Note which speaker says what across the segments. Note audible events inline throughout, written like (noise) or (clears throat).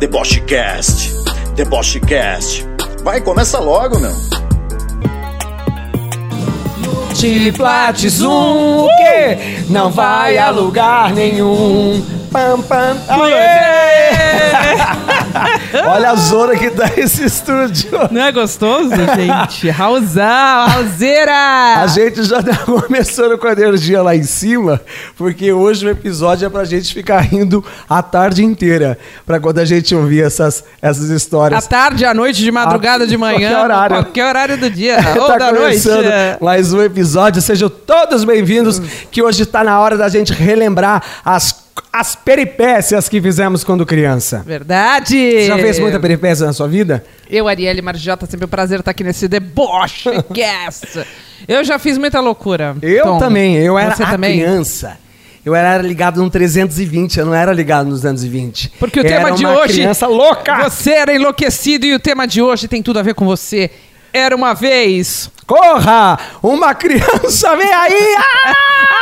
Speaker 1: Debochecast, Debochecast. Vai, começa logo, meu.
Speaker 2: Multiplat Zoom, o quê? Não vai a lugar nenhum. Pam, pam. Aê! Olha a zona que dá esse estúdio.
Speaker 3: Não é gostoso, gente? Raulzão, Raulzeira!
Speaker 2: A gente já tá começando com a energia lá em cima, porque hoje o episódio é pra gente ficar rindo a tarde inteira. Pra quando a gente ouvir essas, essas
Speaker 3: À
Speaker 2: histórias.
Speaker 3: tarde, à noite, de madrugada,
Speaker 2: A-
Speaker 3: de manhã.
Speaker 2: qualquer horário.
Speaker 3: Qualquer horário do dia. (laughs) ou
Speaker 2: tá
Speaker 3: da noite.
Speaker 2: começando mais um episódio. Sejam todos bem-vindos, que hoje tá na hora da gente relembrar as, as peripécias que fizemos quando criança.
Speaker 3: Verdade!
Speaker 2: Você já fez muita peripécia na sua vida?
Speaker 3: Eu, Arielle Marjota, sempre um prazer estar aqui nesse deboche (laughs) cast. Eu já fiz muita loucura.
Speaker 2: Eu
Speaker 3: Tom.
Speaker 2: também, eu era
Speaker 3: Você também?
Speaker 2: criança. Eu era ligado no 320, eu não era ligado nos 220.
Speaker 3: Porque o
Speaker 2: era
Speaker 3: tema de
Speaker 2: uma
Speaker 3: hoje.
Speaker 2: criança louca!
Speaker 3: Você era enlouquecido e o tema de hoje tem tudo a ver com você. Era uma vez.
Speaker 2: Corra! Uma criança vem aí!
Speaker 3: Ah, (laughs)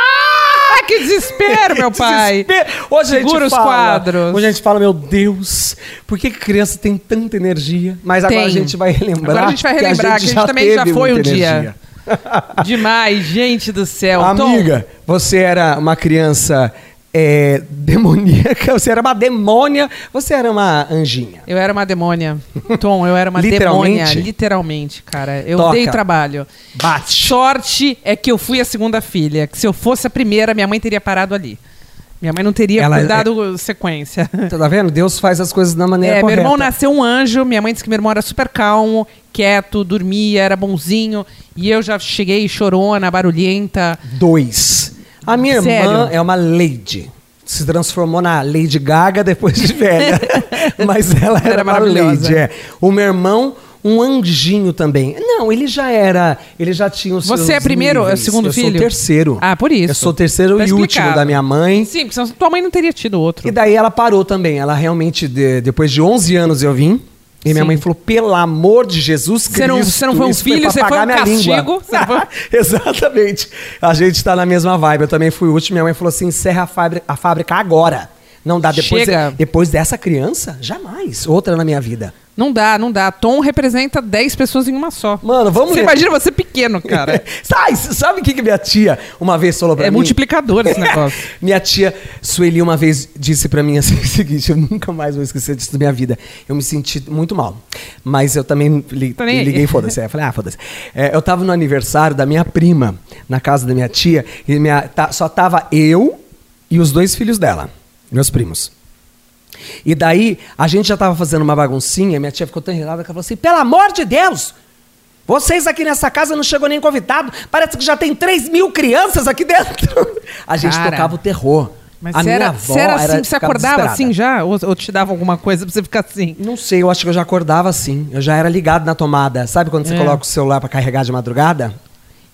Speaker 3: que desespero, meu (laughs) pai!
Speaker 2: Desespero. Hoje a gente
Speaker 3: Segura os
Speaker 2: fala,
Speaker 3: quadros.
Speaker 2: Hoje a gente fala, meu Deus, por que que criança tem tanta energia? Mas agora
Speaker 3: Tem.
Speaker 2: a gente vai relembrar.
Speaker 3: Agora a gente vai relembrar que a gente também já
Speaker 2: teve
Speaker 3: foi um dia.
Speaker 2: energia.
Speaker 3: Demais, gente do céu.
Speaker 2: Amiga, você era uma criança é, demoníaca, você era uma demônia, você era uma anjinha.
Speaker 3: Eu era uma demônia. Tom, eu era uma (laughs)
Speaker 2: Literalmente?
Speaker 3: demônia. Literalmente, cara. Eu
Speaker 2: Toca.
Speaker 3: dei trabalho.
Speaker 2: Bate.
Speaker 3: Sorte é que eu fui a segunda filha. Que se eu fosse a primeira, minha mãe teria parado ali. Minha mãe não teria
Speaker 2: Ela-
Speaker 3: dado sequência.
Speaker 2: Tá vendo? Deus faz as coisas da maneira
Speaker 3: É, meu
Speaker 2: correta.
Speaker 3: irmão nasceu um anjo. Minha mãe disse que meu irmão era super calmo, quieto, dormia, era bonzinho. E eu já cheguei chorona, barulhenta.
Speaker 2: Dois. A minha irmã
Speaker 3: Sério?
Speaker 2: é uma lady. Se transformou na Lady Gaga depois de velha. (laughs) Mas ela era,
Speaker 3: Era
Speaker 2: uma lady. É. O meu irmão, um anjinho também. Não, ele já era. Ele já tinha os
Speaker 3: Você é primeiro,
Speaker 2: níveis.
Speaker 3: é segundo
Speaker 2: eu
Speaker 3: filho?
Speaker 2: sou o terceiro.
Speaker 3: Ah, por isso.
Speaker 2: Eu sou o terceiro
Speaker 3: Tá
Speaker 2: e último
Speaker 3: explicado.
Speaker 2: da minha mãe.
Speaker 3: Sim, porque senão tua mãe não teria tido outro.
Speaker 2: E daí ela parou também. Ela realmente, de- depois de 11 anos eu vim. E minha
Speaker 3: Sim.
Speaker 2: mãe falou, pelo amor de Jesus
Speaker 3: Você não-
Speaker 2: Cristo.
Speaker 3: você não foi um filho, você foi um
Speaker 2: minha língua."
Speaker 3: castigo, foi- (laughs)
Speaker 2: Exatamente. A gente tá na mesma vibe. Eu também fui último. Minha mãe falou assim, encerra a fábrica, a fábrica agora. Não dá. Depois,
Speaker 3: Chega.
Speaker 2: depois dessa criança, jamais. Outra na minha vida.
Speaker 3: Não dá, não dá. Tom representa 10 pessoas em uma só.
Speaker 2: Mano, vamos
Speaker 3: Você imagina você pequeno, cara. (laughs)
Speaker 2: Sai, sabe o que, que minha tia uma vez falou pra
Speaker 3: é
Speaker 2: mim?
Speaker 3: multiplicador esse (laughs) negócio.
Speaker 2: Minha tia Sueli uma vez disse pra mim assim, (laughs) o seguinte, eu nunca mais vou esquecer disso da minha vida. Eu me senti muito mal. Mas eu também li,
Speaker 3: aí.
Speaker 2: liguei, foda-se. É, Eu falei, ah, foda-se. É, eu tava no aniversário da minha prima, na casa da minha tia, e minha, tá- só tava eu e os dois filhos dela, meus primos. E daí, a gente já tava fazendo uma baguncinha, minha tia ficou tão irritada que ela falou assim, pelo amor de Deus! Vocês aqui nessa casa não chegou nem convidado. Parece que já tem 3 mil crianças aqui dentro. A gente
Speaker 3: Cara.
Speaker 2: tocava o terror.
Speaker 3: Mas
Speaker 2: a minha
Speaker 3: era,
Speaker 2: avó
Speaker 3: era assim,
Speaker 2: era-
Speaker 3: você acordava assim já? Ou, ou te dava alguma coisa pra você ficar assim?
Speaker 2: Não sei, eu acho que eu já acordava assim. Eu já era ligado na tomada. Sabe quando você
Speaker 3: É.
Speaker 2: coloca o celular pra carregar de madrugada?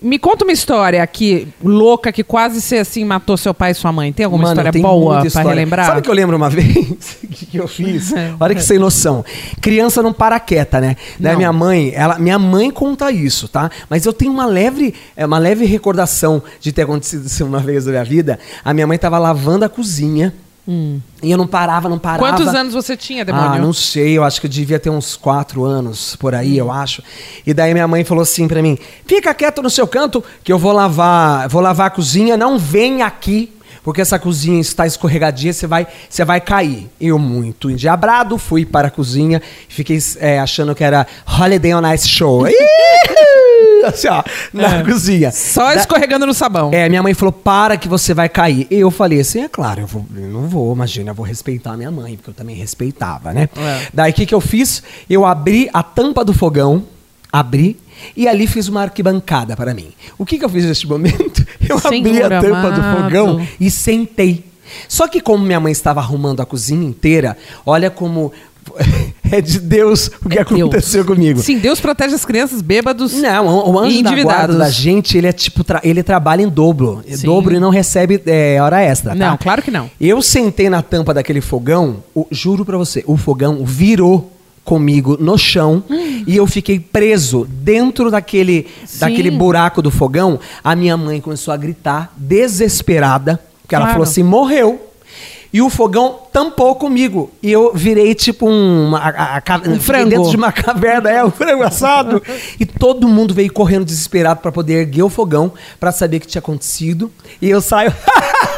Speaker 3: Me conta uma história aqui, louca, que quase você assim matou seu pai e sua mãe. Tem alguma
Speaker 2: Mano,
Speaker 3: história
Speaker 2: tem
Speaker 3: boa pra
Speaker 2: história.
Speaker 3: relembrar?
Speaker 2: Sabe o que eu lembro uma (laughs) vez que, eu fiz?
Speaker 3: É.
Speaker 2: Olha que sem noção. Criança não para quieta, né? Daí minha mãe, ela, minha mãe conta isso, tá? Mas eu tenho uma leve, é, uma leve recordação de ter acontecido isso uma vez na minha vida. A minha mãe tava lavando a cozinha e eu não parava, não parava.
Speaker 3: Hum. Quantos anos você tinha, demônio?
Speaker 2: Ah, não sei, eu acho que eu devia ter uns quatro anos por aí, eu acho. E daí minha mãe falou assim pra mim: fica quieto no seu canto, que eu vou lavar, vou lavar a cozinha, não vem aqui. Porque essa cozinha está escorregadia, você vai, você vai cair. Eu, muito endiabrado, fui para a cozinha, fiquei é, achando que era Holiday on Ice Show. (laughs) (laughs) Assim, ó, na cozinha.
Speaker 3: Só
Speaker 2: Da-
Speaker 3: escorregando no sabão.
Speaker 2: é, minha mãe falou, para que você vai cair. E eu falei assim, é claro, eu, vou, eu não vou, imagina, eu vou respeitar a minha mãe, porque eu também respeitava, né?
Speaker 3: É.
Speaker 2: Daí o que, que eu fiz? Eu abri a tampa do fogão, abri, e ali fiz uma arquibancada para mim. O que, que eu fiz neste momento? (laughs) Eu abri
Speaker 3: Senhor
Speaker 2: a tampa do
Speaker 3: amado.
Speaker 2: fogão e sentei. Só que como minha mãe estava arrumando a cozinha inteira, olha como (laughs) é de Deus o que
Speaker 3: É
Speaker 2: aconteceu
Speaker 3: Deus.
Speaker 2: comigo.
Speaker 3: Sim, Deus protege as crianças bêbados
Speaker 2: Não, o anjo da guarda da gente, ele é tipo, tra- ele trabalha em dobro. É
Speaker 3: Sim.
Speaker 2: Dobro e não recebe é, hora extra, tá?
Speaker 3: Não, claro que não.
Speaker 2: Eu sentei na tampa daquele fogão, o- juro pra você, o fogão virou comigo no chão e eu fiquei preso dentro daquele,
Speaker 3: Sim.
Speaker 2: daquele buraco do fogão. A minha mãe começou a gritar, desesperada, porque ela
Speaker 3: Claro.
Speaker 2: falou assim: morreu. E o fogão tampou comigo. E eu virei tipo um, uma- a- a- fiquei
Speaker 3: frango.
Speaker 2: dentro de uma (laughs) caverna, é, um frango assado. e todo mundo veio correndo desesperado para poder erguer o fogão, para saber o que tinha acontecido. E eu saio (laughs)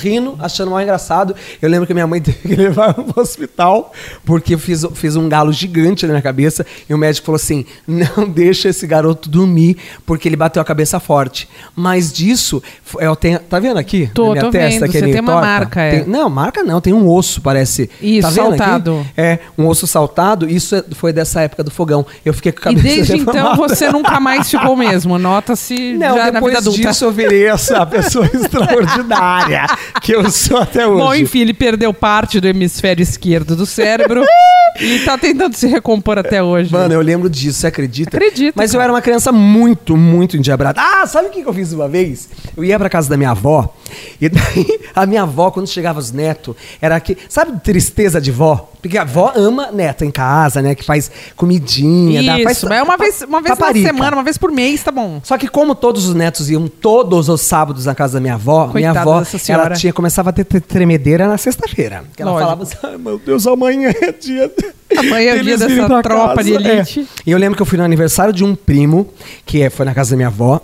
Speaker 2: rindo, achando mal engraçado. Eu lembro que minha mãe (laughs) teve que levar pro hospital, porque eu fiz, fiz um galo gigante na minha cabeça. E o médico falou assim: não (laughs) deixa esse garoto dormir, porque ele bateu a cabeça forte. Mas disso, eu tenho. Tá vendo aqui?
Speaker 3: Tô,
Speaker 2: na minha
Speaker 3: tô
Speaker 2: testa,
Speaker 3: vendo.
Speaker 2: que é
Speaker 3: Você
Speaker 2: meio
Speaker 3: tem uma
Speaker 2: torta?
Speaker 3: marca, é.
Speaker 2: Tem- não, marca não, tem um osso, parece.
Speaker 3: Isso,
Speaker 2: tá vendo aqui?
Speaker 3: saltado.
Speaker 2: É, um osso saltado. Isso é- foi dessa época do fogão. Eu fiquei com a
Speaker 3: E
Speaker 2: cabeça
Speaker 3: desde (laughs) então
Speaker 2: deformada.
Speaker 3: você nunca mais ficou mesmo. Nota-se
Speaker 2: Não,
Speaker 3: já na
Speaker 2: depois
Speaker 3: vida adulta.
Speaker 2: disso eu virei essa pessoa extraordinária que eu sou até hoje.
Speaker 3: Bom, enfim, ele perdeu parte do hemisfério esquerdo do cérebro (laughs) e tá tentando se recompor até hoje.
Speaker 2: Mano, eu lembro disso, você acredita?
Speaker 3: Acredito,
Speaker 2: Mas eu
Speaker 3: cara.
Speaker 2: era uma criança muito, muito endiabrada. Ah, sabe o que eu fiz uma vez? Eu ia pra casa da minha avó, e daí (laughs) a minha avó, quando chegava os netos, era que. Sabe tristeza de vó? Porque a avó ama neto em casa, né? Que faz comidinha, dá, faz.
Speaker 3: Isso, mas é uma vez, uma vez na
Speaker 2: paparica.
Speaker 3: semana, uma vez por mês, tá bom.
Speaker 2: Só que como todos os netos iam todos os sábados na casa da minha avó, minha
Speaker 3: Coitada
Speaker 2: avó,
Speaker 3: dessa senhora.
Speaker 2: ela tinha começava a ter tre- tremedeira na sexta-feira. Que ela
Speaker 3: Lógico.
Speaker 2: falava assim: "Ai, meu Deus, amanhã é dia
Speaker 3: Amanhã é dia dessa tropa de
Speaker 2: casa." É.
Speaker 3: elite.
Speaker 2: E eu lembro que eu fui no aniversário de um primo, que é- foi na casa da minha avó.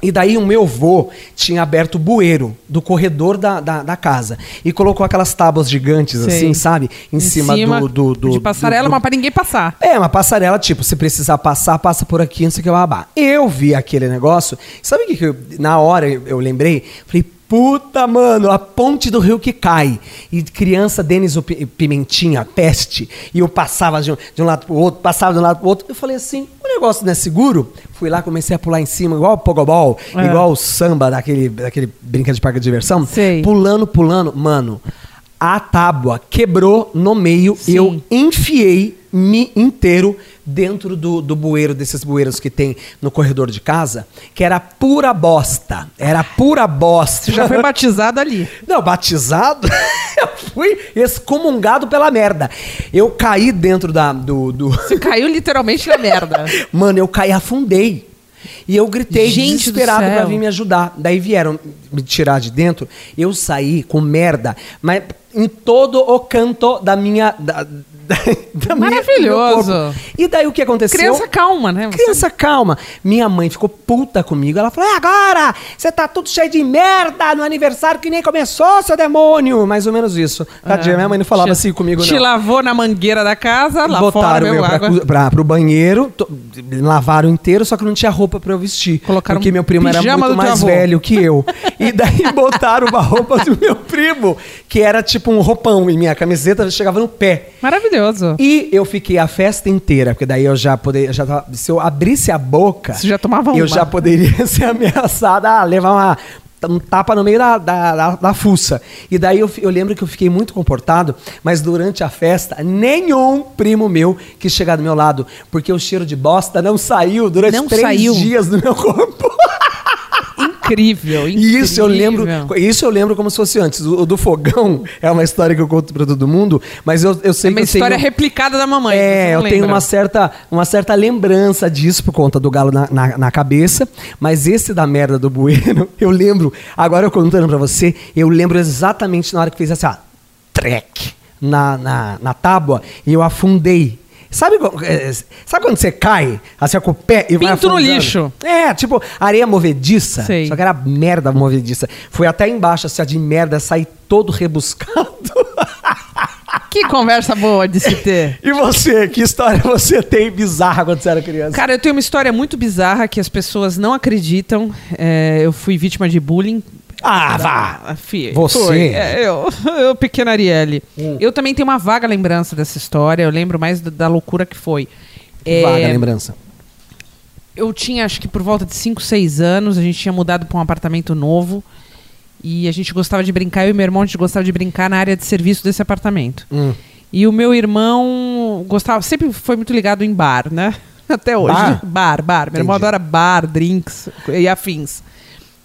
Speaker 2: E daí o meu avô tinha aberto o bueiro do corredor da, da, da casa. E colocou aquelas tábuas gigantes,
Speaker 3: Sei.
Speaker 2: assim, sabe? Em, cima, do, do, do-
Speaker 3: De passarela,
Speaker 2: do- do-
Speaker 3: mas pra ninguém passar.
Speaker 2: é, uma passarela, tipo, se precisar passar, passa por aqui, não sei o que, babá. Eu vi aquele negócio, sabe o que, que eu, na hora eu, eu lembrei? Falei, puta, mano, a ponte do rio que cai. E criança, Denis o Pi- Pimentinha, peste. E eu passava de um, de um lado pro outro, passava de um lado pro outro. Eu falei assim, o negócio não é seguro? Fui lá, comecei a pular em cima, igual o pogobol,
Speaker 3: É.
Speaker 2: igual o samba daquele, daquele brinca de parque de diversão.
Speaker 3: Sei.
Speaker 2: Pulando, pulando. Mano, a tábua quebrou no meio.
Speaker 3: Sim.
Speaker 2: Eu enfiei me inteiro dentro do, do bueiro, desses bueiros que tem no corredor de casa, que era pura bosta. Era pura bosta.
Speaker 3: Você já foi batizado ali. (laughs)
Speaker 2: Não, batizado, (laughs) eu fui excomungado pela merda. Eu caí dentro da, do, do...
Speaker 3: Você caiu literalmente na merda. (laughs)
Speaker 2: Mano, eu caí, afundei. E eu gritei
Speaker 3: Gente do
Speaker 2: desesperado pra vir me ajudar. Daí vieram me tirar de dentro. Eu saí com merda, mas em todo o canto da minha. Da, da, (laughs)
Speaker 3: Maravilhoso.
Speaker 2: E daí o que aconteceu?
Speaker 3: Criança calma, né? Você-
Speaker 2: Criança calma. Minha mãe ficou puta comigo. Ela falou: "E agora? Você tá tudo cheio de merda no aniversário que nem começou, seu demônio. Mais ou menos isso. Tadinha, minha mãe não falava
Speaker 3: Te-
Speaker 2: assim comigo,
Speaker 3: Te
Speaker 2: não.
Speaker 3: lavou na mangueira da casa, lá
Speaker 2: Botaram
Speaker 3: fora,
Speaker 2: eu
Speaker 3: meu
Speaker 2: pra,
Speaker 3: água.
Speaker 2: pra, pro banheiro, to- lavaram inteiro, só que não tinha roupa pra eu vestir.
Speaker 3: Colocaram
Speaker 2: porque meu primo era muito mais velho que eu. E daí (laughs) botaram uma roupa do meu primo, que era tipo um roupão, e minha camiseta chegava no pé.
Speaker 3: Maravilhoso.
Speaker 2: E eu fiquei a festa inteira, porque daí eu já poderia. Já tava- se eu abrisse a boca,
Speaker 3: Você já tomava
Speaker 2: eu
Speaker 3: uma.
Speaker 2: já poderia (laughs) ser ameaçada a levar uma, um tapa no meio da, da, da, da fuça. E daí eu, eu lembro que eu fiquei muito comportado, mas durante a festa, nenhum primo meu quis chegar do meu lado, porque o cheiro de bosta não saiu durante
Speaker 3: Não
Speaker 2: três
Speaker 3: saiu.
Speaker 2: dias do meu (laughs) corpo.
Speaker 3: Incrível, incrível.
Speaker 2: Isso eu lembro, isso eu lembro como se fosse antes. O, do fogão (laughs) é uma história que eu conto pra todo mundo, mas eu, eu sei
Speaker 3: É uma
Speaker 2: que eu
Speaker 3: história
Speaker 2: tenho...
Speaker 3: replicada da mamãe.
Speaker 2: É, eu tenho
Speaker 3: lembra.
Speaker 2: uma certa, uma certa lembrança disso por conta do galo na, na, na cabeça. Mas esse da merda do bueiro, (laughs) eu lembro, agora eu contando pra você, eu lembro exatamente na hora que fez assim, ó, trek na, na, na tábua e eu afundei. Sabe, co- é, sabe quando você cai, assim, com o pé e vai
Speaker 3: Pinto no lixo.
Speaker 2: É, tipo, areia movediça.
Speaker 3: Sei.
Speaker 2: Só que era merda movediça. Foi até embaixo, assim, de merda, saí todo rebuscado. (laughs)
Speaker 3: Que conversa boa de se ter.
Speaker 2: E você, que história você tem bizarra quando você era criança?
Speaker 3: Cara, eu tenho uma história muito bizarra que as pessoas não acreditam. É, eu fui vítima de bullying.
Speaker 2: Ah, vá!
Speaker 3: Ah, fi,
Speaker 2: Você?
Speaker 3: foi. É, eu, (laughs) eu, pequena Arielle.
Speaker 2: Hum.
Speaker 3: Eu também tenho uma vaga lembrança dessa história. Eu lembro mais da, da loucura que foi. É,
Speaker 2: Vaga lembrança.
Speaker 3: eu tinha, acho que por volta de 5, 6 anos, a gente tinha mudado para um apartamento novo. E a gente gostava de brincar, eu e meu irmão, a gente gostava de brincar na área de serviço desse apartamento.
Speaker 2: Hum.
Speaker 3: E o meu irmão gostava, sempre foi muito ligado em bar, né? (laughs) Até hoje.
Speaker 2: Bar?
Speaker 3: Bar, bar. Meu irmão
Speaker 2: Entendi.
Speaker 3: adora bar, drinks e afins.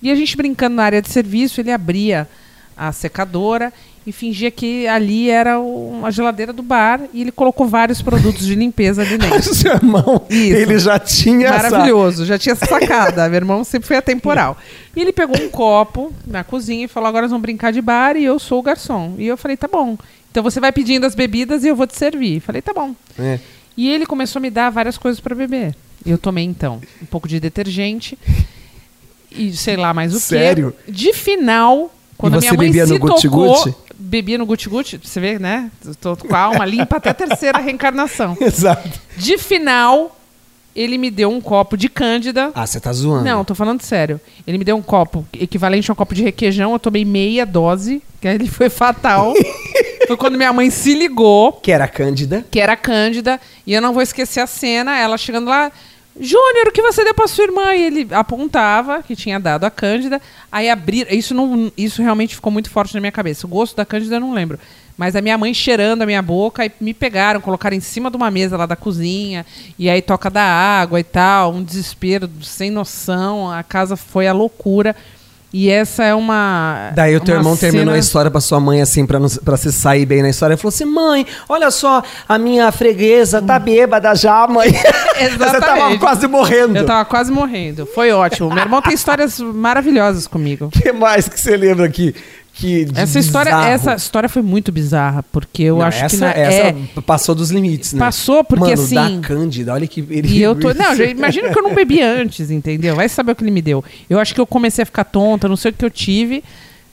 Speaker 3: E a gente brincando na área de serviço, ele abria a secadora e fingia que ali era uma geladeira do bar e ele colocou vários produtos de limpeza ali (laughs) dentro.
Speaker 2: Seu irmão,
Speaker 3: Isso.
Speaker 2: ele já tinha essa-
Speaker 3: Maravilhoso, já tinha essa sacada. Meu irmão sempre foi atemporal. E ele pegou um copo na cozinha e falou: agora nós vamos brincar de bar e eu sou o garçom. E eu falei: tá bom. Então você vai pedindo as bebidas e eu vou te servir. Falei: tá bom.
Speaker 2: É.
Speaker 3: E ele começou a me dar várias coisas para beber. Eu tomei então um pouco de detergente e sei lá mais o
Speaker 2: Sério?
Speaker 3: quê. De final, quando a
Speaker 2: você
Speaker 3: minha mãe
Speaker 2: bebia
Speaker 3: se
Speaker 2: no Gucci
Speaker 3: tocou,
Speaker 2: Gucci?
Speaker 3: bebia no guti guti, você vê, né? Tô com a alma limpa até a terceira reencarnação. (laughs)
Speaker 2: Exato.
Speaker 3: De final, ele me deu um copo de cândida.
Speaker 2: Ah, você tá zoando.
Speaker 3: Não, tô falando sério. Ele me deu um copo equivalente a um copo de requeijão. Eu tomei meia dose, que aí ele foi fatal. (laughs) foi quando minha mãe se ligou
Speaker 2: Que era Cândida.
Speaker 3: que era a Cândida, e eu não vou esquecer a cena, ela chegando lá, Júnior, o que você deu pra sua irmã? E ele apontava que tinha dado a Cândida, aí abrir, isso não, isso realmente ficou muito forte na minha cabeça. O gosto da Cândida eu não lembro. Mas a minha mãe cheirando a minha boca e me pegaram, colocaram em cima de uma mesa lá da cozinha, e aí toca da água e tal, um desespero sem noção, a casa foi a loucura. E essa é uma.
Speaker 2: Daí o teu irmão terminou
Speaker 3: cena-
Speaker 2: a história pra sua mãe, assim, pra, não, pra se sair bem na história. Ele falou assim: mãe, olha só, a minha freguesa tá bêbada já, mãe. (laughs) Você tava
Speaker 3: Exatamente.
Speaker 2: quase morrendo.
Speaker 3: Eu tava quase morrendo. Foi ótimo. Meu irmão tem histórias maravilhosas comigo.
Speaker 2: O (laughs) que mais que você lembra aqui? Que
Speaker 3: Essa história,
Speaker 2: bizarro?
Speaker 3: essa história foi muito bizarra, porque eu
Speaker 2: Não,
Speaker 3: acho
Speaker 2: essa,
Speaker 3: que na,
Speaker 2: essa
Speaker 3: é,
Speaker 2: passou dos limites, né?
Speaker 3: Passou, porque
Speaker 2: Mano,
Speaker 3: assim-
Speaker 2: da Cândida, olha que... Ele,
Speaker 3: E eu tô. Não, (laughs) imagina que eu não bebi antes, entendeu? Vai saber o que ele me deu. Eu acho que eu comecei a ficar tonta, não sei o que eu tive,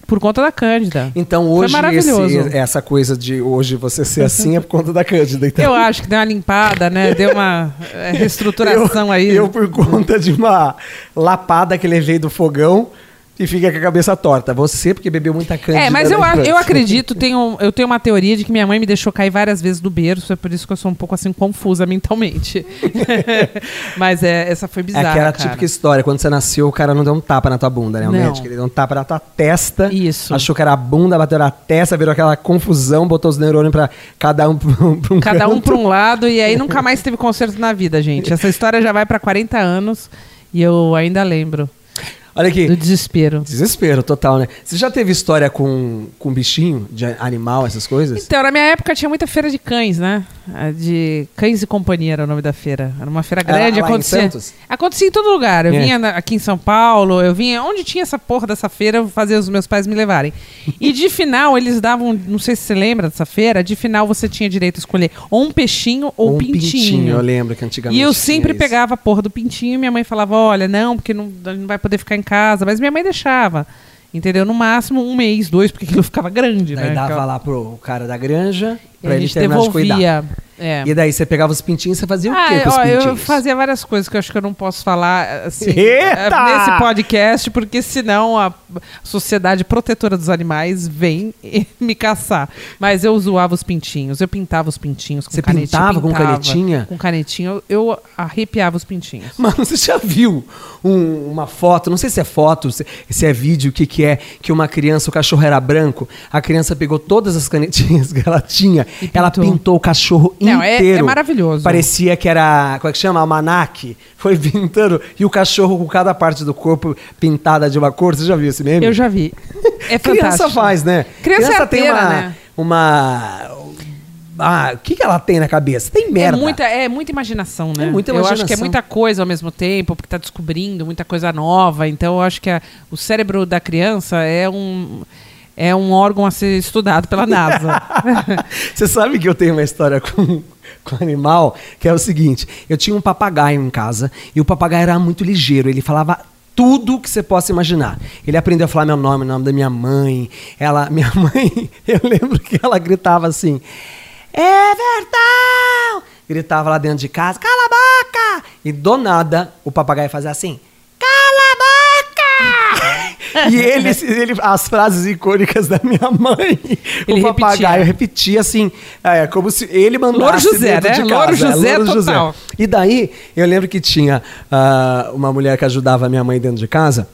Speaker 3: por conta da Cândida.
Speaker 2: Então hoje esse- essa coisa de hoje você ser assim é por conta da Cândida. Então,
Speaker 3: Eu acho que deu uma limpada, né? Deu uma é, (laughs) reestruturação
Speaker 2: eu,
Speaker 3: aí.
Speaker 2: Eu, por conta de uma lapada que levei do fogão e fica com a cabeça torta. Você, porque bebeu muita Cândida.
Speaker 3: É, mas eu,
Speaker 2: na
Speaker 3: a- eu acredito, tenho, eu tenho uma teoria de que minha mãe me deixou cair várias vezes do berço, é por isso que eu sou um pouco assim confusa mentalmente. (laughs) mas é, essa foi
Speaker 2: É
Speaker 3: bizarra.
Speaker 2: aquela
Speaker 3: cara.
Speaker 2: típica história. Quando você nasceu, o cara não deu um tapa na tua bunda, né? O
Speaker 3: Não.
Speaker 2: médico, ele deu um tapa na tua testa.
Speaker 3: Isso.
Speaker 2: Achou que era a bunda, bateu na testa, virou aquela confusão, botou os neurônios pra cada um pra um, pra um
Speaker 3: Cada um
Speaker 2: canto.
Speaker 3: pra um lado e aí (laughs) nunca mais teve concerto na vida, gente. Essa história já vai pra 40 anos e eu ainda lembro
Speaker 2: Olha aqui.
Speaker 3: do desespero.
Speaker 2: Desespero total, né? Você já teve história com, com bichinho, de animal, essas coisas?
Speaker 3: Então, na minha época tinha muita feira de cães, né? A De Cães e Companhia era o nome da feira. Era uma feira
Speaker 2: Era
Speaker 3: grande.
Speaker 2: em
Speaker 3: acontecia,
Speaker 2: Santos?
Speaker 3: acontecia em todo lugar. Eu
Speaker 2: É.
Speaker 3: vinha aqui em São Paulo, eu vinha. Onde tinha essa porra dessa feira, eu fazia os meus pais me levarem. E de final, eles davam. Não sei se você lembra dessa feira. De final, você tinha direito a escolher ou um peixinho ou
Speaker 2: um
Speaker 3: pintinho.
Speaker 2: Eu lembro que antigamente
Speaker 3: E eu
Speaker 2: tinha
Speaker 3: sempre
Speaker 2: isso.
Speaker 3: pegava a porra do pintinho e minha mãe falava: olha, não, porque não, não vai poder ficar em casa. Mas minha mãe deixava. Entendeu? No máximo um mês, dois, porque aquilo ficava grande,
Speaker 2: Daí
Speaker 3: né?
Speaker 2: dava
Speaker 3: Ficava-
Speaker 2: lá pro cara da granja, pra ele terminar de cuidar.
Speaker 3: devolvia. É.
Speaker 2: E daí você pegava os pintinhos, você fazia o
Speaker 3: Ah,
Speaker 2: quê com os
Speaker 3: ó,
Speaker 2: pintinhos?
Speaker 3: eu fazia várias coisas que eu acho que eu não posso falar assim, (laughs)
Speaker 2: Eita!
Speaker 3: eh, nesse podcast, porque senão a Sociedade Protetora dos Animais vem (laughs) me caçar. Mas eu zoava os pintinhos, eu pintava os pintinhos com
Speaker 2: Você
Speaker 3: canetinha.
Speaker 2: pintava com
Speaker 3: pintava
Speaker 2: canetinha?
Speaker 3: Com canetinha, eu, eu arrepiava os pintinhos. (laughs)
Speaker 2: Mano, você já viu um- uma foto, não sei se é foto, se, se é vídeo, o que que é, que uma criança, o cachorro era branco, a criança pegou todas as canetinhas que ela tinha,
Speaker 3: E
Speaker 2: ela
Speaker 3: pintou.
Speaker 2: pintou o cachorro
Speaker 3: Não, é-
Speaker 2: inteiro.
Speaker 3: é maravilhoso.
Speaker 2: Parecia que era, como é que chama? Almanac. Foi (laughs) pintando, e o cachorro com cada parte do corpo pintada de uma cor. Você já viu esse meme?
Speaker 3: Eu já vi. É
Speaker 2: Criança
Speaker 3: fantástico.
Speaker 2: faz, né?
Speaker 3: Criança é
Speaker 2: tem
Speaker 3: arteira,
Speaker 2: uma,
Speaker 3: né?
Speaker 2: uma... Ah, o que, que ela tem na cabeça? Tem merda.
Speaker 3: É muita, é muita imaginação, né?
Speaker 2: É muita
Speaker 3: Eu acho que é
Speaker 2: imaginação.
Speaker 3: muita coisa ao mesmo tempo, porque tá descobrindo muita coisa nova. Então, eu acho que a- o cérebro da criança é um, é um órgão a ser estudado pela NASA. (laughs)
Speaker 2: Você sabe que eu tenho uma história com, com animal, que é o seguinte: eu tinha um papagaio em casa e o papagaio era muito ligeiro, ele falava tudo que você possa imaginar. Ele aprendeu a falar meu nome, o nome da minha mãe. Ela, (laughs) minha mãe, eu lembro que ela gritava assim: Everton! Gritava lá dentro de casa: Cala a boca! E do nada o papagaio fazia assim! (laughs) e ele, ele, as frases icônicas da minha mãe,
Speaker 3: Ele
Speaker 2: o papagaio
Speaker 3: repetia.
Speaker 2: repetia assim, é, como se ele mandasse
Speaker 3: Louro José, né?
Speaker 2: de casa.
Speaker 3: Louro
Speaker 2: é,
Speaker 3: José
Speaker 2: Louro
Speaker 3: total.
Speaker 2: E daí, eu lembro que tinha ah, uma mulher que ajudava a minha mãe dentro de casa,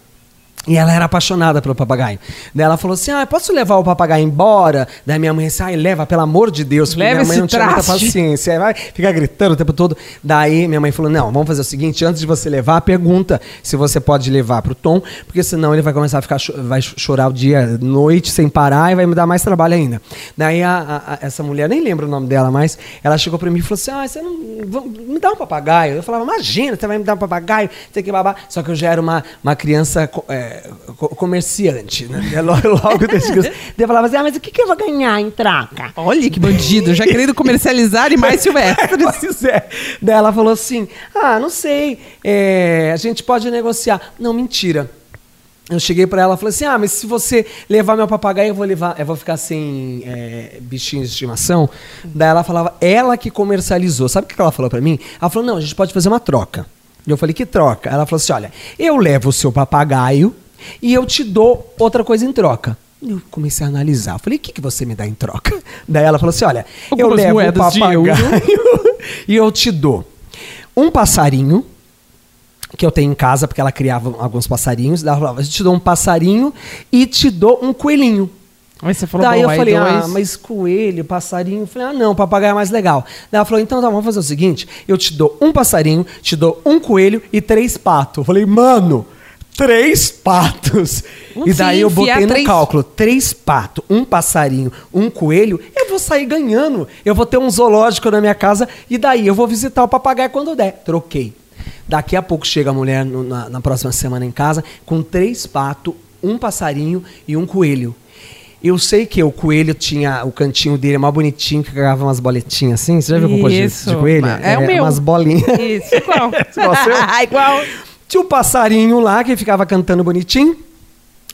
Speaker 2: E ela era apaixonada pelo papagaio. Daí ela falou assim: Ah, posso levar o papagaio embora? Daí minha mãe disse: Ai, leva, pelo amor de Deus. Porque
Speaker 3: Leva
Speaker 2: minha mãe não tinha muita
Speaker 3: traste.
Speaker 2: paciência. Aí vai ficar gritando o tempo todo. Daí minha mãe falou: Não, vamos fazer o seguinte: antes de você levar, pergunta se você pode levar pro Tom, porque senão ele vai começar a ficar vai chorar o dia, noite, sem parar e vai me dar mais trabalho ainda. Daí a- a- a- essa mulher, nem lembro o nome dela mais, ela chegou pra mim e falou assim: Ah, você não. Me dá um papagaio. Eu falava: Imagina, você vai me dar um papagaio, sei que babá. Só que eu já era uma, uma criança co- é, co- comerciante, né? (laughs) Logo, logo criança. Daí eu falava assim: Ah, mas o que, que eu vou ganhar em troca?
Speaker 3: Olha que bandido, já querendo comercializar animais (laughs) silvestres.
Speaker 2: Pois é. Daí ela falou assim: Ah, não sei, é, a gente pode negociar. Não, mentira. Eu cheguei pra ela e falei assim: Ah, mas se você levar meu papagaio, eu vou levar, eu vou ficar sem é, bichinhos de estimação. Daí ela falava, ela que comercializou. Sabe o que ela falou pra mim? Ela falou: Não, a gente pode fazer uma troca. E eu falei: Que troca? Ela falou assim: Olha, eu levo o seu papagaio e eu te dou outra coisa em troca. Eu comecei a analisar. Eu falei, o que, que você me dá em troca? (laughs) Daí ela falou assim: olha, eu
Speaker 3: Algumas
Speaker 2: levo o papagaio (laughs) e eu te dou um passarinho que eu tenho em casa, porque ela criava alguns passarinhos. Ela falava, eu te dou um passarinho e te dou um coelhinho.
Speaker 3: Aí você falou,
Speaker 2: Daí eu falei,
Speaker 3: dois.
Speaker 2: ah, mas coelho, passarinho. Eu falei, ah, não, papagaio é mais legal. Daí ela falou, então tá, vamos fazer o seguinte: eu te dou um passarinho, te dou um coelho e três patos. Eu falei, mano, três patos.
Speaker 3: Um
Speaker 2: e daí eu botei no
Speaker 3: três-
Speaker 2: cálculo: três patos, um passarinho, um coelho, eu vou sair ganhando. Eu vou ter um zoológico na minha casa e daí eu vou visitar o papagaio quando der. Troquei. Daqui a pouco chega a mulher no- na, na próxima semana em casa com três patos, um passarinho e um coelho. Eu sei que o coelho tinha o cantinho dele mais bonitinho, que cagava umas boletinhas assim. Você já viu de,
Speaker 3: Isso.
Speaker 2: de coelho?
Speaker 3: É o meu.
Speaker 2: Umas bolinhas.
Speaker 3: Isso, igual.
Speaker 2: Igual o. Tinha o passarinho lá que ficava cantando bonitinho.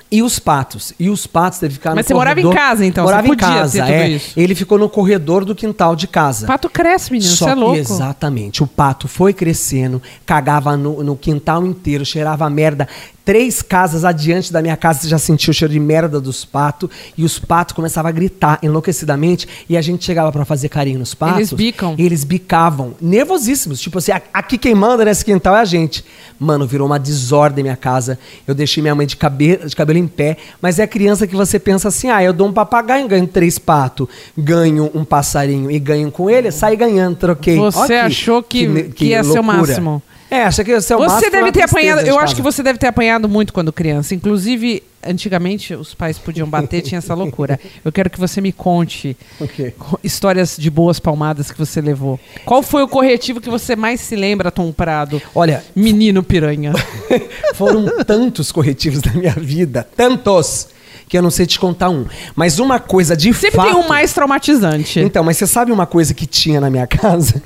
Speaker 2: E os patos. E os patos teve que ficar
Speaker 3: Mas
Speaker 2: no
Speaker 3: você morava em
Speaker 2: corredor.
Speaker 3: casa, então,
Speaker 2: Morava em casa, é.
Speaker 3: isso.
Speaker 2: Ele ficou no corredor do quintal de casa.
Speaker 3: Pato cresce, menino,
Speaker 2: Só
Speaker 3: você é louco.
Speaker 2: exatamente. O pato foi crescendo, cagava no, no quintal inteiro, cheirava merda. Três casas adiante da minha casa você já sentiu o cheiro de merda dos patos. E os patos começavam a gritar enlouquecidamente. E a gente chegava pra fazer carinho nos patos.
Speaker 3: Eles bicam.
Speaker 2: Eles bicavam, nervosíssimos. Tipo assim, "A- aqui quem manda nesse quintal é a gente. Mano, virou uma desordem minha casa. Eu deixei minha mãe de, cabe de cabelo em pé. Mas é criança que você pensa assim: ah, eu dou um papagaio, ganho três patos, ganho um passarinho e ganho um coelho, sai ganhando, troquei.
Speaker 3: Você
Speaker 2: Ó
Speaker 3: achou que-
Speaker 2: ne-
Speaker 3: que ia ser o máximo.
Speaker 2: É, acha que ia ser o
Speaker 3: Você deve ter apanhado. Eu acho que você deve ter apanhado muito quando criança. Inclusive, antigamente os pais podiam bater, tinha essa loucura. Eu quero que você me conte (laughs)
Speaker 2: O quê?
Speaker 3: co- histórias de boas palmadas que você levou. Qual foi o corretivo que você mais se lembra, Tom Prado?
Speaker 2: Olha,
Speaker 3: Menino piranha. (laughs)
Speaker 2: Foram tantos corretivos da minha vida, tantos, que eu não sei te contar um. Mas uma coisa de
Speaker 3: Sempre
Speaker 2: fato...
Speaker 3: tem um mais traumatizante.
Speaker 2: Então, mas você sabe uma coisa que tinha na minha (laughs) casa?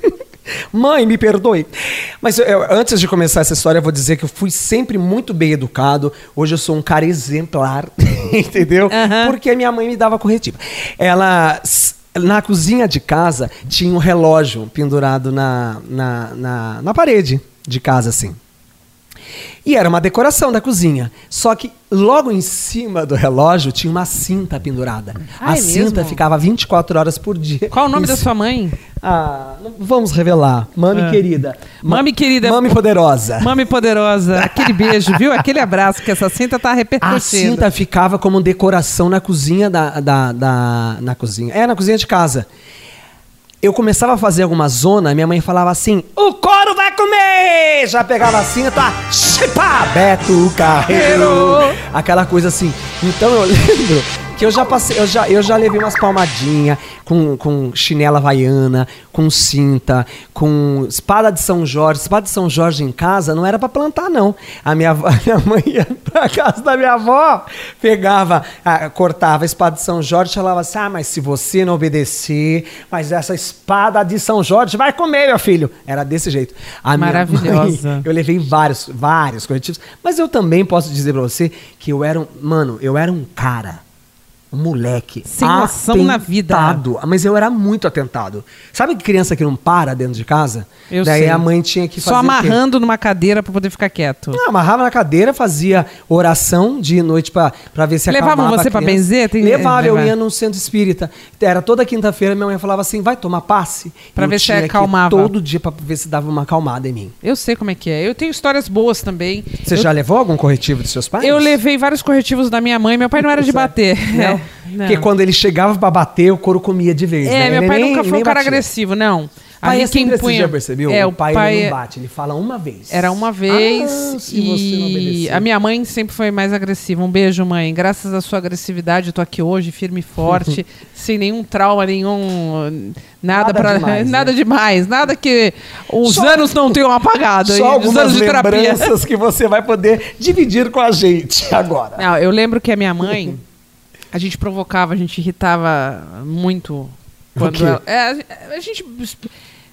Speaker 2: Mãe, me perdoe. Mas eu- eu- antes de começar essa história, eu vou dizer que eu fui sempre muito bem educado. Hoje eu sou um cara exemplar, (laughs) entendeu?
Speaker 3: Aham.
Speaker 2: Porque minha mãe me dava corretiva. Ela. Na cozinha de casa tinha um relógio pendurado na, na, na, na parede de casa, assim. E era uma decoração da cozinha. Só que logo em cima do relógio tinha uma cinta pendurada.
Speaker 3: Ah,
Speaker 2: a
Speaker 3: é
Speaker 2: cinta
Speaker 3: mesmo?
Speaker 2: ficava 24 horas por dia.
Speaker 3: Qual o nome
Speaker 2: Em
Speaker 3: da sua mãe?
Speaker 2: Ah, vamos revelar. Mami
Speaker 3: Ah.
Speaker 2: querida. Ma-
Speaker 3: Mami querida.
Speaker 2: Mami poderosa.
Speaker 3: Mami poderosa. Aquele beijo, viu? Aquele abraço que essa cinta tá
Speaker 2: A
Speaker 3: repercutindo.
Speaker 2: cinta ficava como decoração na cozinha da, da, da- Na cozinha. É, na cozinha de casa. Eu começava a fazer alguma zona, minha mãe falava assim: o couro vai comer! Já pegava a cinta, chipa! Beto Carreiro! Aquela coisa assim. Então eu (laughs) lembro que eu já passei, eu já, eu já levei umas palmadinhas com, com chinela havaiana, com cinta, com espada de São Jorge. Espada de São Jorge em casa não era pra plantar, não. A minha, avó- (laughs) a minha mãe ia pra casa da minha avó, pegava, ah, cortava a espada de São Jorge e falava assim: ah, mas se você não obedecer, mas essa espada de São Jorge vai comer, meu filho. Era desse jeito. A
Speaker 3: Maravilhosa.
Speaker 2: mãe- (laughs) eu levei vários, vários corretivos, mas eu também posso dizer pra você que eu era um, mano, eu era um cara moleque.
Speaker 3: Sem noção na vida.
Speaker 2: atentado. Mas eu era muito atentado. Sabe que criança que não para dentro de casa?
Speaker 3: Eu
Speaker 2: Daí
Speaker 3: sei.
Speaker 2: a mãe tinha que
Speaker 3: Só
Speaker 2: fazer. quê?
Speaker 3: amarrando numa cadeira pra poder ficar quieto.
Speaker 2: Ah, amarrava na cadeira, fazia oração de noite pra, pra ver se
Speaker 3: Levavam
Speaker 2: acalmava
Speaker 3: você
Speaker 2: a
Speaker 3: pra
Speaker 2: criança.
Speaker 3: benzer? Tem-
Speaker 2: Levava, eu ia num centro espírita. Era toda quinta-feira, minha mãe falava assim, vai tomar passe.
Speaker 3: Pra
Speaker 2: Eu
Speaker 3: ver se acalmava.
Speaker 2: todo dia pra ver se dava uma acalmada em mim.
Speaker 3: Eu sei como é que é. Eu tenho histórias boas também.
Speaker 2: Você
Speaker 3: eu,
Speaker 2: já levou algum corretivo dos seus pais?
Speaker 3: eu levei vários corretivos da minha mãe. Meu pai não era de bater.
Speaker 2: Não. (laughs)
Speaker 3: É,
Speaker 2: Porque quando ele chegava pra bater, o couro comia de vez.
Speaker 3: É,
Speaker 2: né?
Speaker 3: meu
Speaker 2: Ele
Speaker 3: pai
Speaker 2: nem-
Speaker 3: nunca foi um cara
Speaker 2: batia.
Speaker 3: agressivo, não.
Speaker 2: Pai
Speaker 3: Ali
Speaker 2: é sempre assim, já percebeu?
Speaker 3: É,
Speaker 2: o pai, ele não bate, ele fala uma vez.
Speaker 3: Era uma vez
Speaker 2: Ah, você não
Speaker 3: e a minha mãe sempre foi mais agressiva. Um beijo, mãe. Graças à sua agressividade, eu tô aqui hoje, firme e forte, (laughs) sem nenhum trauma, nenhum nada
Speaker 2: Nada
Speaker 3: para
Speaker 2: demais, (laughs) né?
Speaker 3: nada demais, nada que os
Speaker 2: Só-
Speaker 3: anos não tenham apagado.
Speaker 2: Só
Speaker 3: aí, os
Speaker 2: algumas
Speaker 3: anos de terapia.
Speaker 2: lembranças que você vai poder dividir com a gente agora.
Speaker 3: Não, eu lembro que a minha mãe, (laughs) a gente provocava, a gente irritava muito quando ela, é, a gente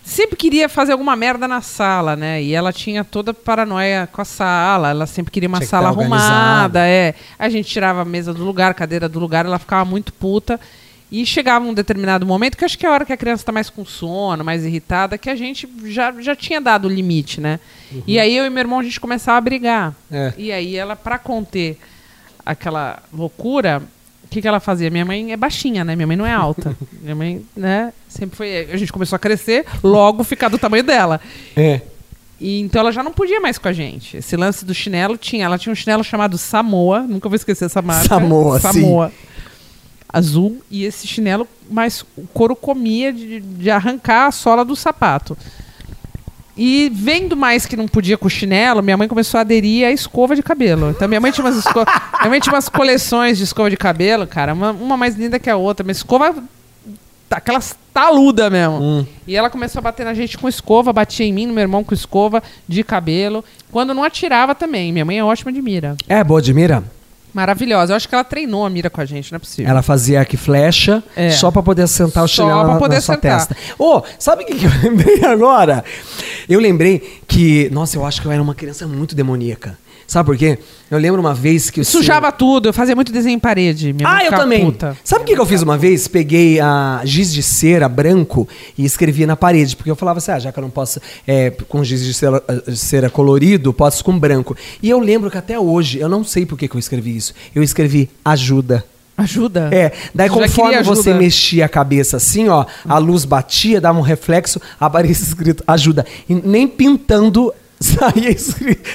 Speaker 3: sempre queria fazer alguma merda na sala, né? E ela tinha toda paranoia com a sala, ela sempre queria uma
Speaker 2: Tinha que
Speaker 3: sala
Speaker 2: tá organizado.
Speaker 3: arrumada, é. A gente tirava a mesa do lugar, a cadeira do lugar, ela ficava muito puta. E chegava um determinado momento, que acho que é a hora que a criança está mais com sono, mais irritada, que a gente já, já tinha dado o limite, né? E aí eu e meu irmão, a gente começava a brigar.
Speaker 2: É.
Speaker 3: E aí ela, pra conter aquela loucura, o que, que ela fazia? Minha mãe é baixinha, né? Minha mãe não é alta. (laughs) Minha mãe, né? Sempre foi. A gente começou a crescer, logo ficar do tamanho dela.
Speaker 2: É.
Speaker 3: E então ela já não podia mais com a gente. Esse lance do chinelo tinha. Ela tinha um chinelo chamado Samoa, nunca vou esquecer essa marca.
Speaker 2: Samoa, sim.
Speaker 3: Samoa. Azul. E esse chinelo, mas o couro comia de, de arrancar a sola do sapato. E vendo mais que não podia com chinelo, minha mãe começou a aderir à escova de cabelo. Então minha mãe tinha umas, esco... (laughs) minha mãe tinha umas coleções de escova de cabelo, cara, uma, uma mais linda que a outra, mas escova aquelas taluda mesmo.
Speaker 2: Hum.
Speaker 3: E ela começou a bater na gente com escova, batia em mim, no meu irmão com escova de cabelo. Quando não atirava também. Minha mãe é ótima de mira.
Speaker 2: É boa de mira?
Speaker 3: Maravilhosa. Eu acho que ela treinou a mira com a gente, não é possível.
Speaker 2: Ela fazia aqui flecha
Speaker 3: É.
Speaker 2: só pra poder sentar o chinelo na,
Speaker 3: poder
Speaker 2: na sua
Speaker 3: sentar.
Speaker 2: testa. Ô, sabe o que, que eu (laughs) lembrei agora? Eu lembrei que, nossa, eu acho que eu era uma criança muito demoníaca. Sabe por quê? Eu lembro uma vez que
Speaker 3: Sujava tudo, eu fazia muito desenho em parede. Minha
Speaker 2: Ah, eu também.
Speaker 3: puta.
Speaker 2: Sabe o que, que eu fiz uma vez? Peguei a giz de cera branco e escrevi na parede, porque eu falava assim, ah, já que eu não posso é, com giz de cera, eh, cera colorido, posso com branco. E eu lembro que até hoje, eu não sei por que, que eu escrevi isso. Eu escrevi ajuda.
Speaker 3: Ajuda.
Speaker 2: É, daí conforme você mexia a cabeça assim, ó, a luz batia, dava um reflexo, aparecia escrito ajuda. E nem pintando saía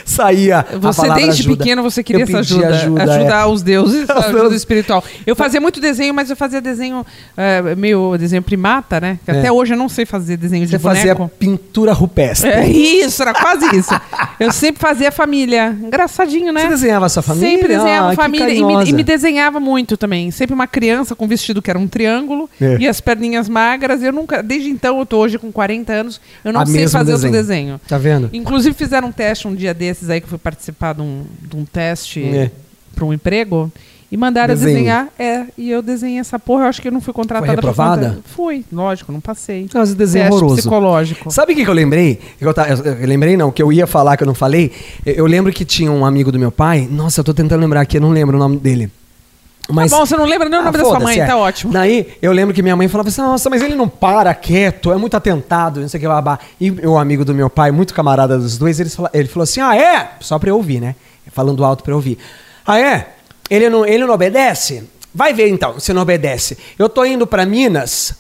Speaker 2: saía
Speaker 3: Você desde
Speaker 2: ajuda.
Speaker 3: pequeno você queria essa ajuda,
Speaker 2: ajuda,
Speaker 3: ajudar
Speaker 2: é.
Speaker 3: os deuses, (laughs) ajuda espiritual. Eu fazia muito desenho, mas eu fazia desenho é, meio desenho primata, né?
Speaker 2: É.
Speaker 3: Até hoje eu não sei fazer desenho
Speaker 2: Você
Speaker 3: de
Speaker 2: fazia
Speaker 3: boneco.
Speaker 2: pintura rupestre.
Speaker 3: É isso, era quase isso. Eu sempre fazia família. Engraçadinho, né?
Speaker 2: Você desenhava a sua família?
Speaker 3: Sempre desenhava
Speaker 2: Ah,
Speaker 3: família e me, e me desenhava muito também. Sempre uma criança com vestido que era um triângulo
Speaker 2: É.
Speaker 3: e as perninhas magras. Eu nunca, desde então, eu tô hoje com 40 anos, eu não
Speaker 2: A
Speaker 3: sei fazer
Speaker 2: desenho.
Speaker 3: outro desenho.
Speaker 2: Tá vendo?
Speaker 3: Inclusive fizeram um teste um dia desses aí que eu fui participar de um, de um teste
Speaker 2: É.
Speaker 3: para um emprego e mandaram
Speaker 2: Desenho.
Speaker 3: desenhar. É, e eu desenhei essa porra. Eu acho que eu não fui contratada
Speaker 2: Foi reprovada?
Speaker 3: Fui, lógico, não passei.
Speaker 2: Não, esse desenho
Speaker 3: Teste
Speaker 2: horroroso.
Speaker 3: psicológico.
Speaker 2: Sabe o que, que eu lembrei? Eu, ta- eu- eu lembrei não, que eu ia falar que eu não falei. Eu, eu lembro que tinha um amigo do meu pai. Nossa, eu tô tentando lembrar aqui, eu não lembro o nome dele. Mas,
Speaker 3: Tá bom, você não lembra nem o
Speaker 2: Ah,
Speaker 3: nome da sua mãe,
Speaker 2: é.
Speaker 3: tá ótimo.
Speaker 2: Daí eu lembro que minha mãe falava assim: nossa, mas ele não para quieto, é muito atentado, não sei o que, babá. E o amigo do meu pai, muito camarada dos dois, ele, fala- ele falou assim: ah, é? Só pra eu ouvir, né? Falando alto pra eu ouvir. Ah, é? Ele não, ele não obedece? Vai ver então, se não obedece. Eu tô indo pra Minas.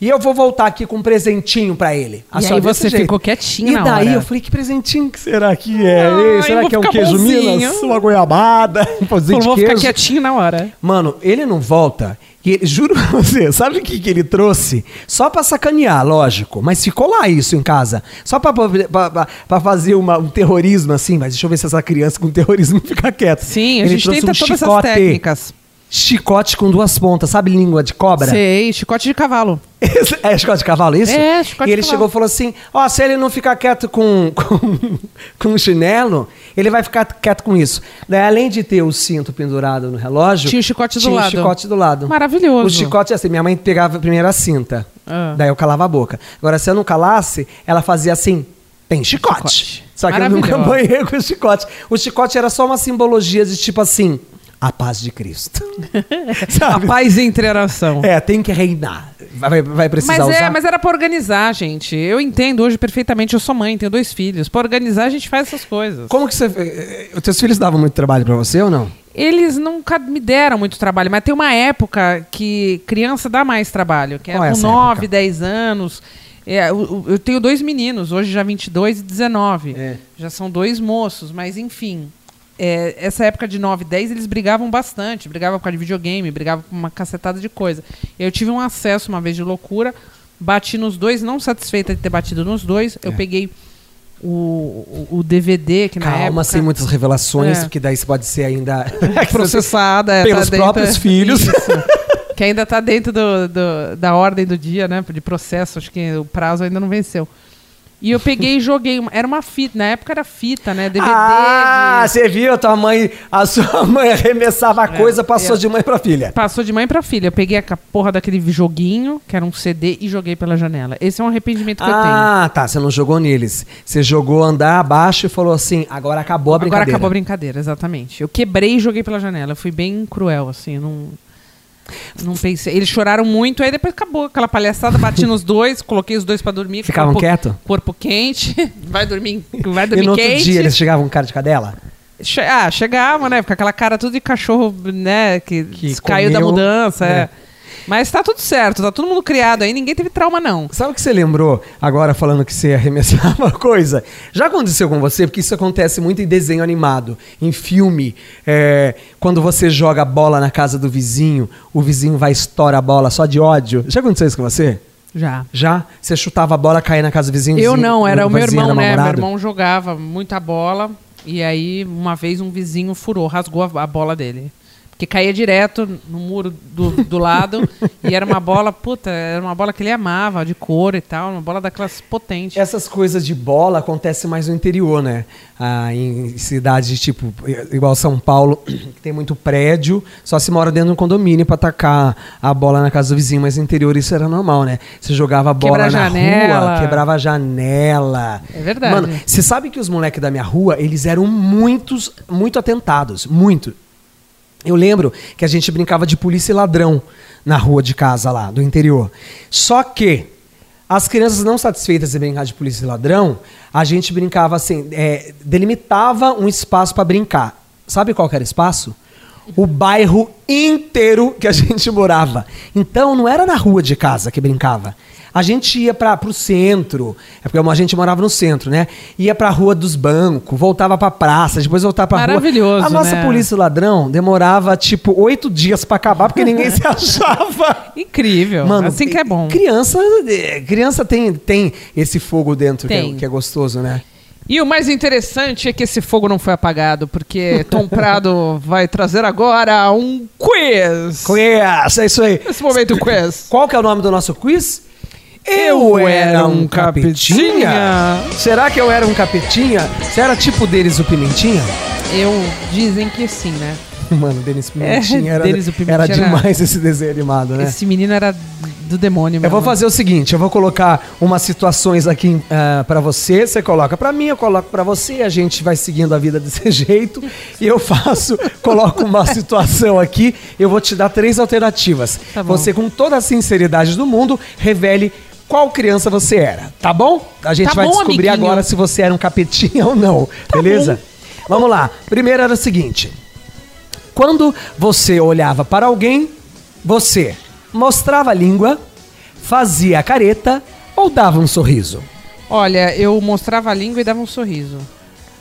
Speaker 2: E eu vou voltar aqui com um presentinho pra ele.
Speaker 3: E
Speaker 2: só
Speaker 3: aí você
Speaker 2: jeito.
Speaker 3: ficou quietinho
Speaker 2: E daí eu falei, que presentinho que será que é?
Speaker 3: Ai,
Speaker 2: será que é um
Speaker 3: ficar
Speaker 2: queijo
Speaker 3: bonzinho.
Speaker 2: Minas? Uma goiabada? (laughs) Um pãozinho
Speaker 3: Eu
Speaker 2: de
Speaker 3: vou ficar
Speaker 2: queijo?
Speaker 3: quietinho na hora.
Speaker 2: Mano, ele não volta. E juro pra você, (laughs) sabe o que, que ele trouxe? Só pra sacanear, lógico. Mas ficou lá isso em casa. Só pra, pra, pra- pra fazer uma- um terrorismo assim. Mas deixa eu ver se essa criança com terrorismo (laughs) fica quieta.
Speaker 3: Sim, a gente tenta
Speaker 2: um
Speaker 3: todas
Speaker 2: chicote,
Speaker 3: essas técnicas.
Speaker 2: Chicote com duas pontas, sabe língua de cobra?
Speaker 3: Sei, chicote de cavalo. (laughs)
Speaker 2: É chicote de cavalo, isso?
Speaker 3: É, chicote
Speaker 2: E ele
Speaker 3: de
Speaker 2: chegou
Speaker 3: cavalo.
Speaker 2: e falou assim: Ó, se ele não ficar quieto com, (laughs) com, com o chinelo, ele vai ficar quieto com isso. Daí, além de ter o cinto pendurado no relógio,
Speaker 3: Tinha o chicote do
Speaker 2: tinha
Speaker 3: lado.
Speaker 2: o chicote do lado.
Speaker 3: Maravilhoso.
Speaker 2: O chicote, assim, minha mãe pegava primeiro a cinta.
Speaker 3: Ah.
Speaker 2: Daí eu calava a boca. Agora, se eu não calasse, ela fazia assim. Tem chicote.
Speaker 3: Chicote.
Speaker 2: Só que eu nunca banhei com o chicote. O chicote era só uma simbologia de tipo assim. A paz de Cristo. (laughs)
Speaker 3: A paz entre a nação.
Speaker 2: É, tem que reinar. Vai, vai precisar
Speaker 3: Mas,
Speaker 2: usar.
Speaker 3: é, mas era pra organizar, gente. Eu entendo hoje perfeitamente. Eu sou mãe, tenho dois filhos. Pra organizar, a gente faz essas coisas.
Speaker 2: Como que você. eh, Os teus filhos davam muito trabalho pra você ou não?
Speaker 3: Eles nunca me deram muito trabalho, mas tem uma época que criança dá mais trabalho, que é
Speaker 2: é
Speaker 3: com
Speaker 2: essa
Speaker 3: 9,
Speaker 2: época?
Speaker 3: 10 anos. É, o- eu tenho dois meninos, hoje já 22 e 19.
Speaker 2: É.
Speaker 3: Já são dois moços, mas enfim. É, essa época de 9, 10, eles brigavam bastante. Brigavam por causa de videogame, brigavam com uma cacetada de coisa. Eu tive um acesso uma vez de loucura, bati nos dois, não satisfeita de ter batido nos dois. Eu
Speaker 2: É.
Speaker 3: peguei o, o, o DVD, que na
Speaker 2: Calma,
Speaker 3: época...
Speaker 2: sem muitas revelações,
Speaker 3: É.
Speaker 2: porque daí você pode ser ainda. (laughs) (laughs)
Speaker 3: processada é,
Speaker 2: Pelos
Speaker 3: tá dentro-
Speaker 2: próprios (laughs) filhos.
Speaker 3: Isso. que ainda está dentro do, do- da ordem do dia, né? De processo, acho que o prazo ainda não venceu. E eu peguei e joguei. Era uma fita, na época era fita, né? DVD.
Speaker 2: Ah,
Speaker 3: de-
Speaker 2: você viu? A tua mãe, a sua (laughs) mãe arremessava a coisa, passou
Speaker 3: é.
Speaker 2: de mãe pra filha.
Speaker 3: Passou de mãe pra filha. Eu peguei a porra daquele joguinho, que era um CD, e joguei pela janela. Esse é um arrependimento que eu tenho.
Speaker 2: Ah, tá. Você não jogou neles. Você jogou andar abaixo e falou assim: agora acabou a
Speaker 3: Agora
Speaker 2: brincadeira.
Speaker 3: acabou a brincadeira, exatamente. Eu quebrei e joguei pela janela. Eu fui bem cruel, assim. eu Não, não pensei. Eles choraram muito, aí depois acabou aquela palhaçada. Bati nos dois, coloquei os dois pra dormir.
Speaker 2: Ficavam
Speaker 3: corpo,
Speaker 2: quieto?
Speaker 3: Corpo quente. (laughs) Vai dormir, vai
Speaker 2: E
Speaker 3: dormir
Speaker 2: no outro
Speaker 3: quente.
Speaker 2: dia eles chegavam com cara de cadela?
Speaker 3: Che- ah, chegava, né? Com aquela cara tudo de cachorro, né? Que,
Speaker 2: Que
Speaker 3: caiu da
Speaker 2: comeu,
Speaker 3: mudança.
Speaker 2: né?
Speaker 3: É. Mas tá tudo certo, tá todo mundo criado aí, ninguém teve trauma, não.
Speaker 2: Sabe o que você lembrou agora falando que você arremessava (laughs) coisa? Já aconteceu com você? Porque isso acontece muito em desenho animado, em filme. É, quando você joga a bola na casa do vizinho, o vizinho vai estourar a bola só de ódio. Já aconteceu isso com você?
Speaker 3: Já.
Speaker 2: Já? Você chutava a bola, caía na casa do vizinho?
Speaker 3: Eu não, era o meu irmão, né? Meu irmão jogava muita bola e aí uma vez um vizinho furou, rasgou a, a bola dele. Porque caía direto no muro do, do lado (laughs) e era uma bola, puta, era uma bola que ele amava, de cor e tal, uma bola daquelas potentes.
Speaker 2: Essas coisas de bola acontecem mais no interior, né? Ah, em cidades tipo, igual São Paulo, (clears throat) que tem muito prédio, só se mora dentro de um condomínio pra atacar a bola na casa do vizinho, mas no interior isso era normal, né? Você jogava a bola
Speaker 3: Quebrar
Speaker 2: na
Speaker 3: janela.
Speaker 2: rua, quebrava a janela.
Speaker 3: É verdade.
Speaker 2: Mano, você sabe que os moleques da minha rua, eles eram muitos, muito atentados, muito. Eu lembro que a gente brincava de polícia e ladrão na rua de casa lá, do interior. Só que as crianças não satisfeitas em brincar de polícia e ladrão, a gente brincava assim, é, delimitava um espaço para brincar. Sabe qual era o espaço? O bairro inteiro que a (laughs) gente morava. Então não era na rua de casa que brincava. A gente ia para o centro, é porque a gente morava no centro, né? Ia para a rua dos bancos, voltava para praça, depois voltava para rua.
Speaker 3: Maravilhoso,
Speaker 2: A nossa
Speaker 3: né?
Speaker 2: polícia ladrão demorava tipo oito dias para acabar porque ninguém se (laughs) achava.
Speaker 3: Incrível. assim que é bom.
Speaker 2: Criança, eh, criança tem, tem esse fogo dentro que é, que é gostoso, né?
Speaker 3: E o mais interessante é que esse fogo não foi apagado, porque Tom Prado (laughs) vai trazer agora um quiz.
Speaker 2: Quiz, é isso aí.
Speaker 3: Nesse momento, quiz.
Speaker 2: Qual que é o nome do nosso quiz?
Speaker 3: Eu era um capetinha.
Speaker 2: Será que eu era um capetinha? Você era tipo deles o Pimentinha?
Speaker 3: Eu dizem que sim, né?
Speaker 2: Mano, Denis Pimentinha
Speaker 3: É,
Speaker 2: era,
Speaker 3: Denis o Pimentinha
Speaker 2: era
Speaker 3: era-
Speaker 2: demais esse desenho animado, né?
Speaker 3: Esse menino era do demônio,
Speaker 2: Eu
Speaker 3: mesmo.
Speaker 2: vou fazer o seguinte, eu vou colocar umas situações aqui ah, pra você, você coloca pra mim, eu coloco pra você, a gente vai seguindo a vida desse (laughs) jeito e eu faço, coloco uma situação aqui, eu vou te dar três alternativas.
Speaker 3: Tá
Speaker 2: você com toda a sinceridade do mundo revele qual criança você era, tá bom? A gente
Speaker 3: Tá
Speaker 2: vai
Speaker 3: bom,
Speaker 2: descobrir
Speaker 3: amiguinho.
Speaker 2: agora se você era um capetinha (laughs) ou não, beleza? Vamos lá. Primeiro era o seguinte: quando você olhava para alguém, você mostrava a língua, fazia a careta ou dava um sorriso?
Speaker 3: Olha, eu mostrava a língua e dava um sorriso.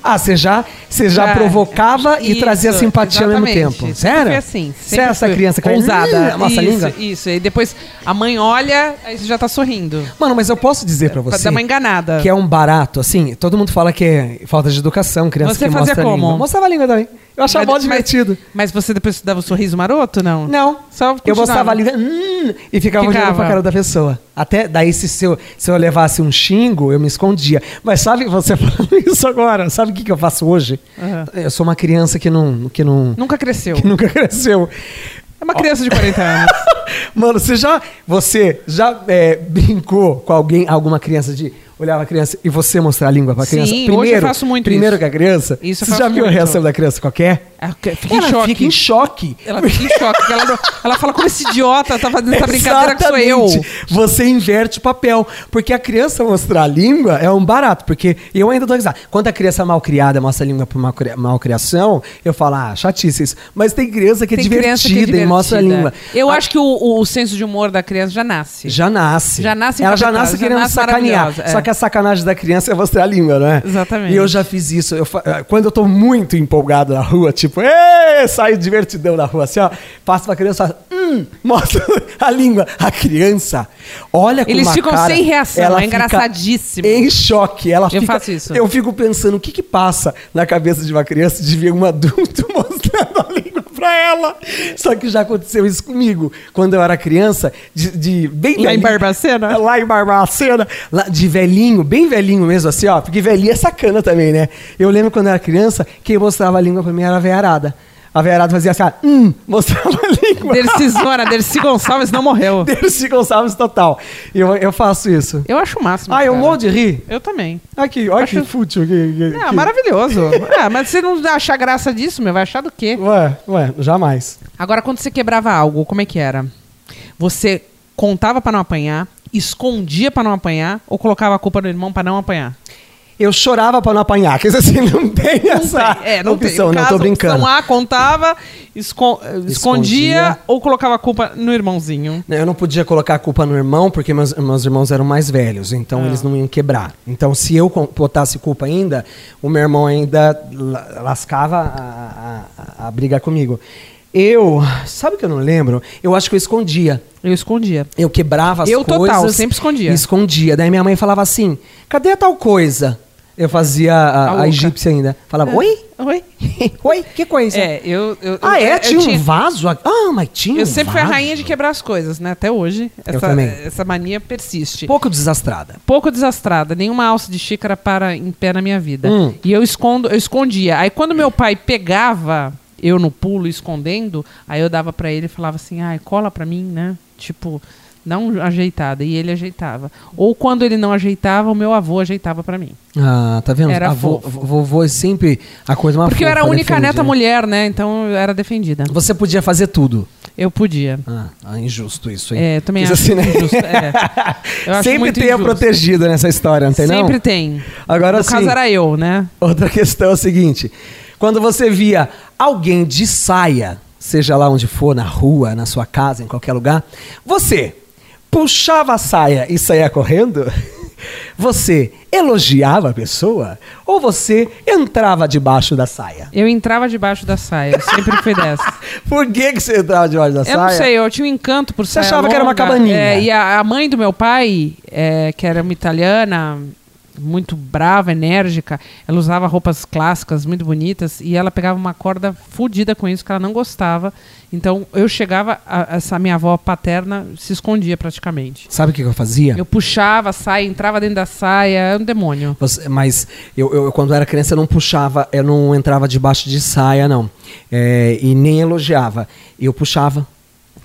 Speaker 2: Ah, você já, você já
Speaker 3: É,
Speaker 2: provocava e
Speaker 3: isso,
Speaker 2: trazia simpatia ao mesmo tempo. Sério?
Speaker 3: Fui assim.
Speaker 2: Você é essa criança que
Speaker 3: ousada.
Speaker 2: "Hum, amassa a
Speaker 3: isso,
Speaker 2: língua?
Speaker 3: Isso, e depois a mãe olha, aí você já tá sorrindo.
Speaker 2: Mano, mas eu posso dizer pra
Speaker 3: Pra
Speaker 2: você
Speaker 3: dar uma enganada.
Speaker 2: que é um barato, assim, todo mundo fala que é falta de educação, criança
Speaker 3: Você
Speaker 2: que mostra a
Speaker 3: como?
Speaker 2: língua. Mostrava a língua também. Eu achava mó
Speaker 3: Mas-
Speaker 2: divertido.
Speaker 3: Mas você depois dava um sorriso maroto, não?
Speaker 2: Não.
Speaker 3: Só
Speaker 2: Eu
Speaker 3: continuava.
Speaker 2: mostrava a língua hum, e ficava, olhando
Speaker 3: Ficava.
Speaker 2: pra cara da pessoa. Até daí, se, se, eu, se eu levasse um xingo, eu me escondia. Mas sabe, você (laughs) falando isso agora, sabe o que, que eu faço hoje?
Speaker 3: Aham.
Speaker 2: Eu sou uma criança que não. Que não
Speaker 3: Nunca cresceu.
Speaker 2: que nunca cresceu.
Speaker 3: É uma criança de 40 anos. (laughs)
Speaker 2: Mano, você já, você já é, brincou com alguém, alguma criança de olhar a criança e você mostrar a língua pra
Speaker 3: Sim,
Speaker 2: criança?
Speaker 3: hoje eu faço muito
Speaker 2: Primeiro
Speaker 3: isso.
Speaker 2: que a criança.
Speaker 3: Isso
Speaker 2: você já viu a
Speaker 3: muito.
Speaker 2: reação da criança qualquer?
Speaker 3: Ela fica em
Speaker 2: ela
Speaker 3: choque.
Speaker 2: fica em choque.
Speaker 3: Ela fica em choque. Ela, ela fala como esse idiota tá fazendo essa brincadeira que sou eu.
Speaker 2: Você inverte o papel. Porque a criança mostrar a língua é um barato. Porque eu ainda dou risada. Quando a criança mal criada mostra a língua por mal, malcriação, eu falo, ah, chatice isso. Mas tem criança que é,
Speaker 3: Tem
Speaker 2: divertida,
Speaker 3: que é
Speaker 2: e mostra a
Speaker 3: divertida.
Speaker 2: língua.
Speaker 3: Eu
Speaker 2: A-
Speaker 3: acho que o, o- o senso de humor da criança já nasce.
Speaker 2: Já nasce.
Speaker 3: Já nasce
Speaker 2: Ela já nasce
Speaker 3: já
Speaker 2: querendo
Speaker 3: nasce
Speaker 2: sacanear.
Speaker 3: é.
Speaker 2: Só que a sacanagem da criança é mostrar a língua, não é?
Speaker 3: Exatamente.
Speaker 2: E eu já fiz isso. Eu eh, Quando eu tô muito empolgado na rua, tipo, Ê! saio divertidão na rua, assim, ó. Passo pra criança, hum, mostra (laughs) a língua. A criança, olha com
Speaker 3: Eles
Speaker 2: uma
Speaker 3: ficam
Speaker 2: cara,
Speaker 3: sem reação,
Speaker 2: ela
Speaker 3: é engraçadíssimo.
Speaker 2: Em choque. Ela
Speaker 3: Eu
Speaker 2: fica,
Speaker 3: faço isso.
Speaker 2: Eu fico pensando, o que que passa na cabeça de uma criança de ver um adulto (laughs) mostrando a língua pra ela? Só que já aconteceu isso comigo. Quando eu era criança, de, de bem
Speaker 3: Lá em
Speaker 2: velhinho.
Speaker 3: Barbacena?
Speaker 2: Lá em Barbacena, lá de velhinho, bem velhinho mesmo, assim, ó. Porque velhinho é sacana também, né? Eu lembro quando eu era criança, quem mostrava a língua pra mim era a veiarada. A veiarada fazia assim, ó, hum, mostrava a língua.
Speaker 3: Dercy (laughs) Zona, Dercy Gonçalves não morreu.
Speaker 2: Dercy Gonçalves total. Eu, eu faço isso.
Speaker 3: Eu acho o máximo.
Speaker 2: Ah, eu
Speaker 3: cara.
Speaker 2: morro de rir.
Speaker 3: Eu também.
Speaker 2: Aqui, olha
Speaker 3: Acho-
Speaker 2: que fútil. Que, que,
Speaker 3: É,
Speaker 2: que-
Speaker 3: maravilhoso. (laughs) é, mas você não achar graça disso, meu, vai achar do quê?
Speaker 2: Ué, ué, jamais.
Speaker 3: Agora, quando você quebrava algo, como é que era? Você contava pra não apanhar, escondia pra não apanhar ou colocava a culpa no irmão pra não apanhar?
Speaker 2: Eu chorava pra não apanhar. Quer dizer assim, não tem essa
Speaker 3: É, não tem.
Speaker 2: opção.
Speaker 3: No
Speaker 2: Não,
Speaker 3: caso,
Speaker 2: tô brincando.
Speaker 3: Opção A contava, eh, escondia,
Speaker 2: Escondia.
Speaker 3: ou colocava a culpa no irmãozinho.
Speaker 2: Eu não podia colocar a culpa no irmão, porque meus, meus irmãos eram mais velhos,
Speaker 3: Ah.
Speaker 2: então eles não iam quebrar. Então, se eu botasse culpa ainda, o meu irmão ainda la- lascava a, a- a briga comigo. Eu, sabe o que eu não lembro? Eu acho que eu escondia.
Speaker 3: Eu escondia.
Speaker 2: Eu quebrava as
Speaker 3: Eu
Speaker 2: coisas.
Speaker 3: total, eu sempre escondia.
Speaker 2: Escondia. Daí minha mãe falava assim: cadê a tal coisa? Eu fazia
Speaker 3: A
Speaker 2: a, a egípcia ainda. Falava, oi?
Speaker 3: Oi? (laughs)
Speaker 2: Oi? Que coisa?
Speaker 3: É, eu. eu
Speaker 2: Ah,
Speaker 3: eu-
Speaker 2: é?
Speaker 3: eu
Speaker 2: Tinha um
Speaker 3: tinha-
Speaker 2: vaso? aqui? Ah, mas tinha
Speaker 3: Eu
Speaker 2: um
Speaker 3: sempre fui a
Speaker 2: vaso.
Speaker 3: rainha de quebrar as coisas, né? Até hoje.
Speaker 2: Eu
Speaker 3: Essa,
Speaker 2: também.
Speaker 3: essa mania persiste.
Speaker 2: Pouco desastrada.
Speaker 3: Pouco desastrada, nenhuma alça de xícara para em pé na minha vida.
Speaker 2: Hum.
Speaker 3: E eu escondo, eu escondia. Aí quando meu pai pegava eu no pulo escondendo, aí eu dava pra ele e falava assim: "Ai, cola pra mim, né?" Tipo, dá uma ajeitada e ele ajeitava. Ou quando ele não ajeitava, o meu avô ajeitava pra mim.
Speaker 2: Ah, tá vendo?
Speaker 3: Era
Speaker 2: a
Speaker 3: fofo.
Speaker 2: vovô é sempre a coisa mais
Speaker 3: Porque eu era a única
Speaker 2: defende,
Speaker 3: neta
Speaker 2: né?
Speaker 3: mulher, né? Então eu era defendida.
Speaker 2: Você podia fazer tudo.
Speaker 3: Eu podia.
Speaker 2: Ah, ah, injusto isso, hein?
Speaker 3: É, eu também
Speaker 2: Diz
Speaker 3: acho
Speaker 2: assim, né?
Speaker 3: injusto, é. (laughs)
Speaker 2: Sempre tem a
Speaker 3: injusto.
Speaker 2: protegida nessa história, não tem
Speaker 3: Sempre
Speaker 2: não?
Speaker 3: tem.
Speaker 2: Agora
Speaker 3: no
Speaker 2: sim.
Speaker 3: caso era eu, né?
Speaker 2: Outra (laughs) questão é o seguinte: quando você via alguém de saia, seja lá onde for, na rua, na sua casa, em qualquer lugar, você puxava a saia e saía correndo? (laughs) Você elogiava a pessoa? Ou você entrava debaixo da saia?
Speaker 3: Eu entrava debaixo da saia. Eu sempre fui dessa. (laughs)
Speaker 2: Por que, que você entrava debaixo da
Speaker 3: Eu
Speaker 2: saia?
Speaker 3: não sei, eu tinha um encanto por
Speaker 2: Você
Speaker 3: saia
Speaker 2: achava que era uma
Speaker 3: longa.
Speaker 2: cabaninha?
Speaker 3: É, e a, a mãe do meu pai, é, que era uma italiana, muito brava, enérgica, ela usava roupas clássicas, muito bonitas, e ela pegava uma corda fodida com isso, que ela não gostava. Então, eu chegava, a- essa minha avó paterna se escondia praticamente.
Speaker 2: Sabe o que eu fazia?
Speaker 3: Eu puxava a saia, entrava dentro da saia, era um demônio.
Speaker 2: Você- mas eu, eu, quando era criança, eu não puxava, eu não entrava debaixo de saia, não. É, e nem elogiava. Eu puxava.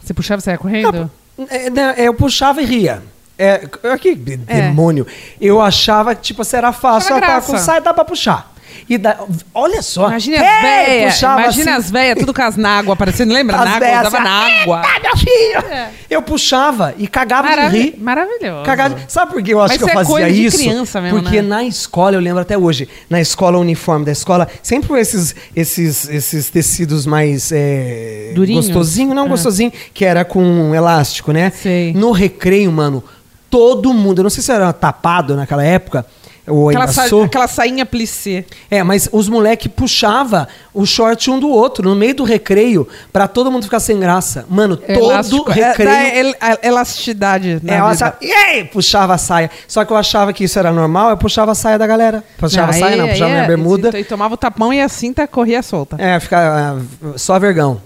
Speaker 3: Você puxava e saia correndo?
Speaker 2: É, né, eu puxava e ria. É, que demônio. Eu achava que, tipo, assim, era fácil. Tá, com saia dá pra puxar. E da, olha só.
Speaker 3: Imagina as velhas,
Speaker 2: puxava
Speaker 3: imagina
Speaker 2: assim.
Speaker 3: as velhas, tudo com as nágua aparecendo, lembra?
Speaker 2: As
Speaker 3: Nágua, usava
Speaker 2: assim,
Speaker 3: na água.
Speaker 2: "Eita, meu filho!" Eu puxava e cagava de
Speaker 3: Maravi-
Speaker 2: rir.
Speaker 3: Maravilhoso.
Speaker 2: Cagado. Sabe por que eu acho
Speaker 3: Mas
Speaker 2: que eu
Speaker 3: é
Speaker 2: fazia
Speaker 3: de
Speaker 2: isso?
Speaker 3: criança mesmo,
Speaker 2: Porque
Speaker 3: né?
Speaker 2: na escola, eu lembro até hoje, na escola, o uniforme da escola, sempre esses, esses, esses tecidos mais é,
Speaker 3: Durinhos?
Speaker 2: gostosinho, não
Speaker 3: Ah.
Speaker 2: gostosinho, que era com elástico, né?
Speaker 3: Sei.
Speaker 2: No recreio, mano, todo mundo, eu não sei se era tapado naquela época, ou
Speaker 3: Aquela, sa aquela sainha plissé.
Speaker 2: É, mas os moleque puxava o short um do outro no meio do recreio pra todo mundo ficar sem graça. Mano, todo
Speaker 3: Elástico. É,
Speaker 2: recreio
Speaker 3: dá el- elasticidade na
Speaker 2: é, ela e aí, puxava a saia. Só que eu achava que isso era normal, eu puxava a saia da galera. Puxava a saia, não,
Speaker 3: aí
Speaker 2: puxava
Speaker 3: é,
Speaker 2: minha bermuda.
Speaker 3: E, e tomava o tapão e a cinta corria solta.
Speaker 2: É, ficava ah, só vergão.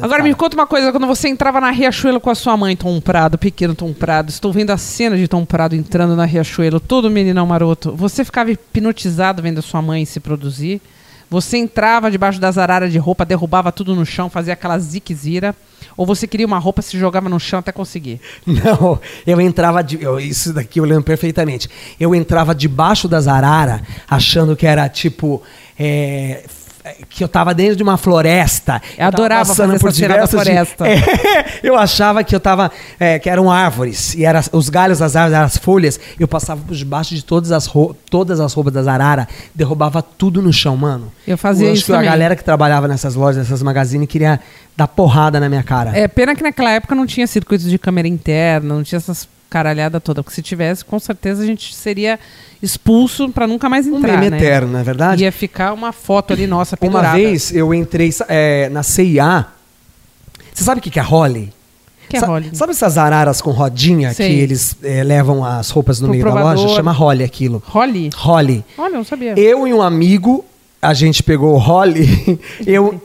Speaker 3: Agora me conta uma coisa, quando você entrava na Riachuelo com a sua mãe, Tom Prado, pequeno Tom Prado, estou vendo a cena de Tom Prado entrando na Riachuelo, todo meninão maroto, você ficava hipnotizado vendo a sua mãe se produzir? Você entrava debaixo das araras de roupa, derrubava tudo no chão, fazia aquela ziquezira? Ou você queria uma roupa, se jogava no chão até conseguir? (laughs)
Speaker 2: Não, eu entrava. De, eu- isso daqui eu lembro perfeitamente. Eu entrava debaixo das araras, achando que era tipo. é, que eu tava dentro de uma floresta.
Speaker 3: Eu adorava
Speaker 2: passando
Speaker 3: fazer cena da floresta. (laughs)
Speaker 2: É, eu achava que eu tava. é, que eram árvores. E era, os galhos das árvores, eram as folhas. Eu passava por debaixo de todas as, todas as roupas das araras, derrubava tudo no chão, mano.
Speaker 3: Eu fazia
Speaker 2: acho
Speaker 3: isso
Speaker 2: que
Speaker 3: também.
Speaker 2: a galera que trabalhava nessas lojas, nessas magazines, queria dar porrada na minha cara.
Speaker 3: É pena que naquela época não tinha circuitos de câmera interna, não tinha essas caralhada toda. Porque se tivesse, com certeza a gente seria expulso pra nunca mais
Speaker 2: um
Speaker 3: entrar.
Speaker 2: meme
Speaker 3: né?
Speaker 2: eterno, não é verdade?
Speaker 3: Ia ficar uma foto ali nossa
Speaker 2: Uma
Speaker 3: pendurada.
Speaker 2: vez eu entrei é, na CIA. Você sabe o que que é Holly?
Speaker 3: Que é
Speaker 2: Sa-
Speaker 3: Holly?
Speaker 2: Sabe essas araras com rodinha
Speaker 3: Sei.
Speaker 2: que eles é, levam as roupas no
Speaker 3: Pro
Speaker 2: meio da
Speaker 3: provador.
Speaker 2: loja? Chama Holly aquilo.
Speaker 3: Holly?
Speaker 2: Holly.
Speaker 3: Olha, eu não sabia.
Speaker 2: Eu e um amigo, a gente pegou o Holly, (laughs) eu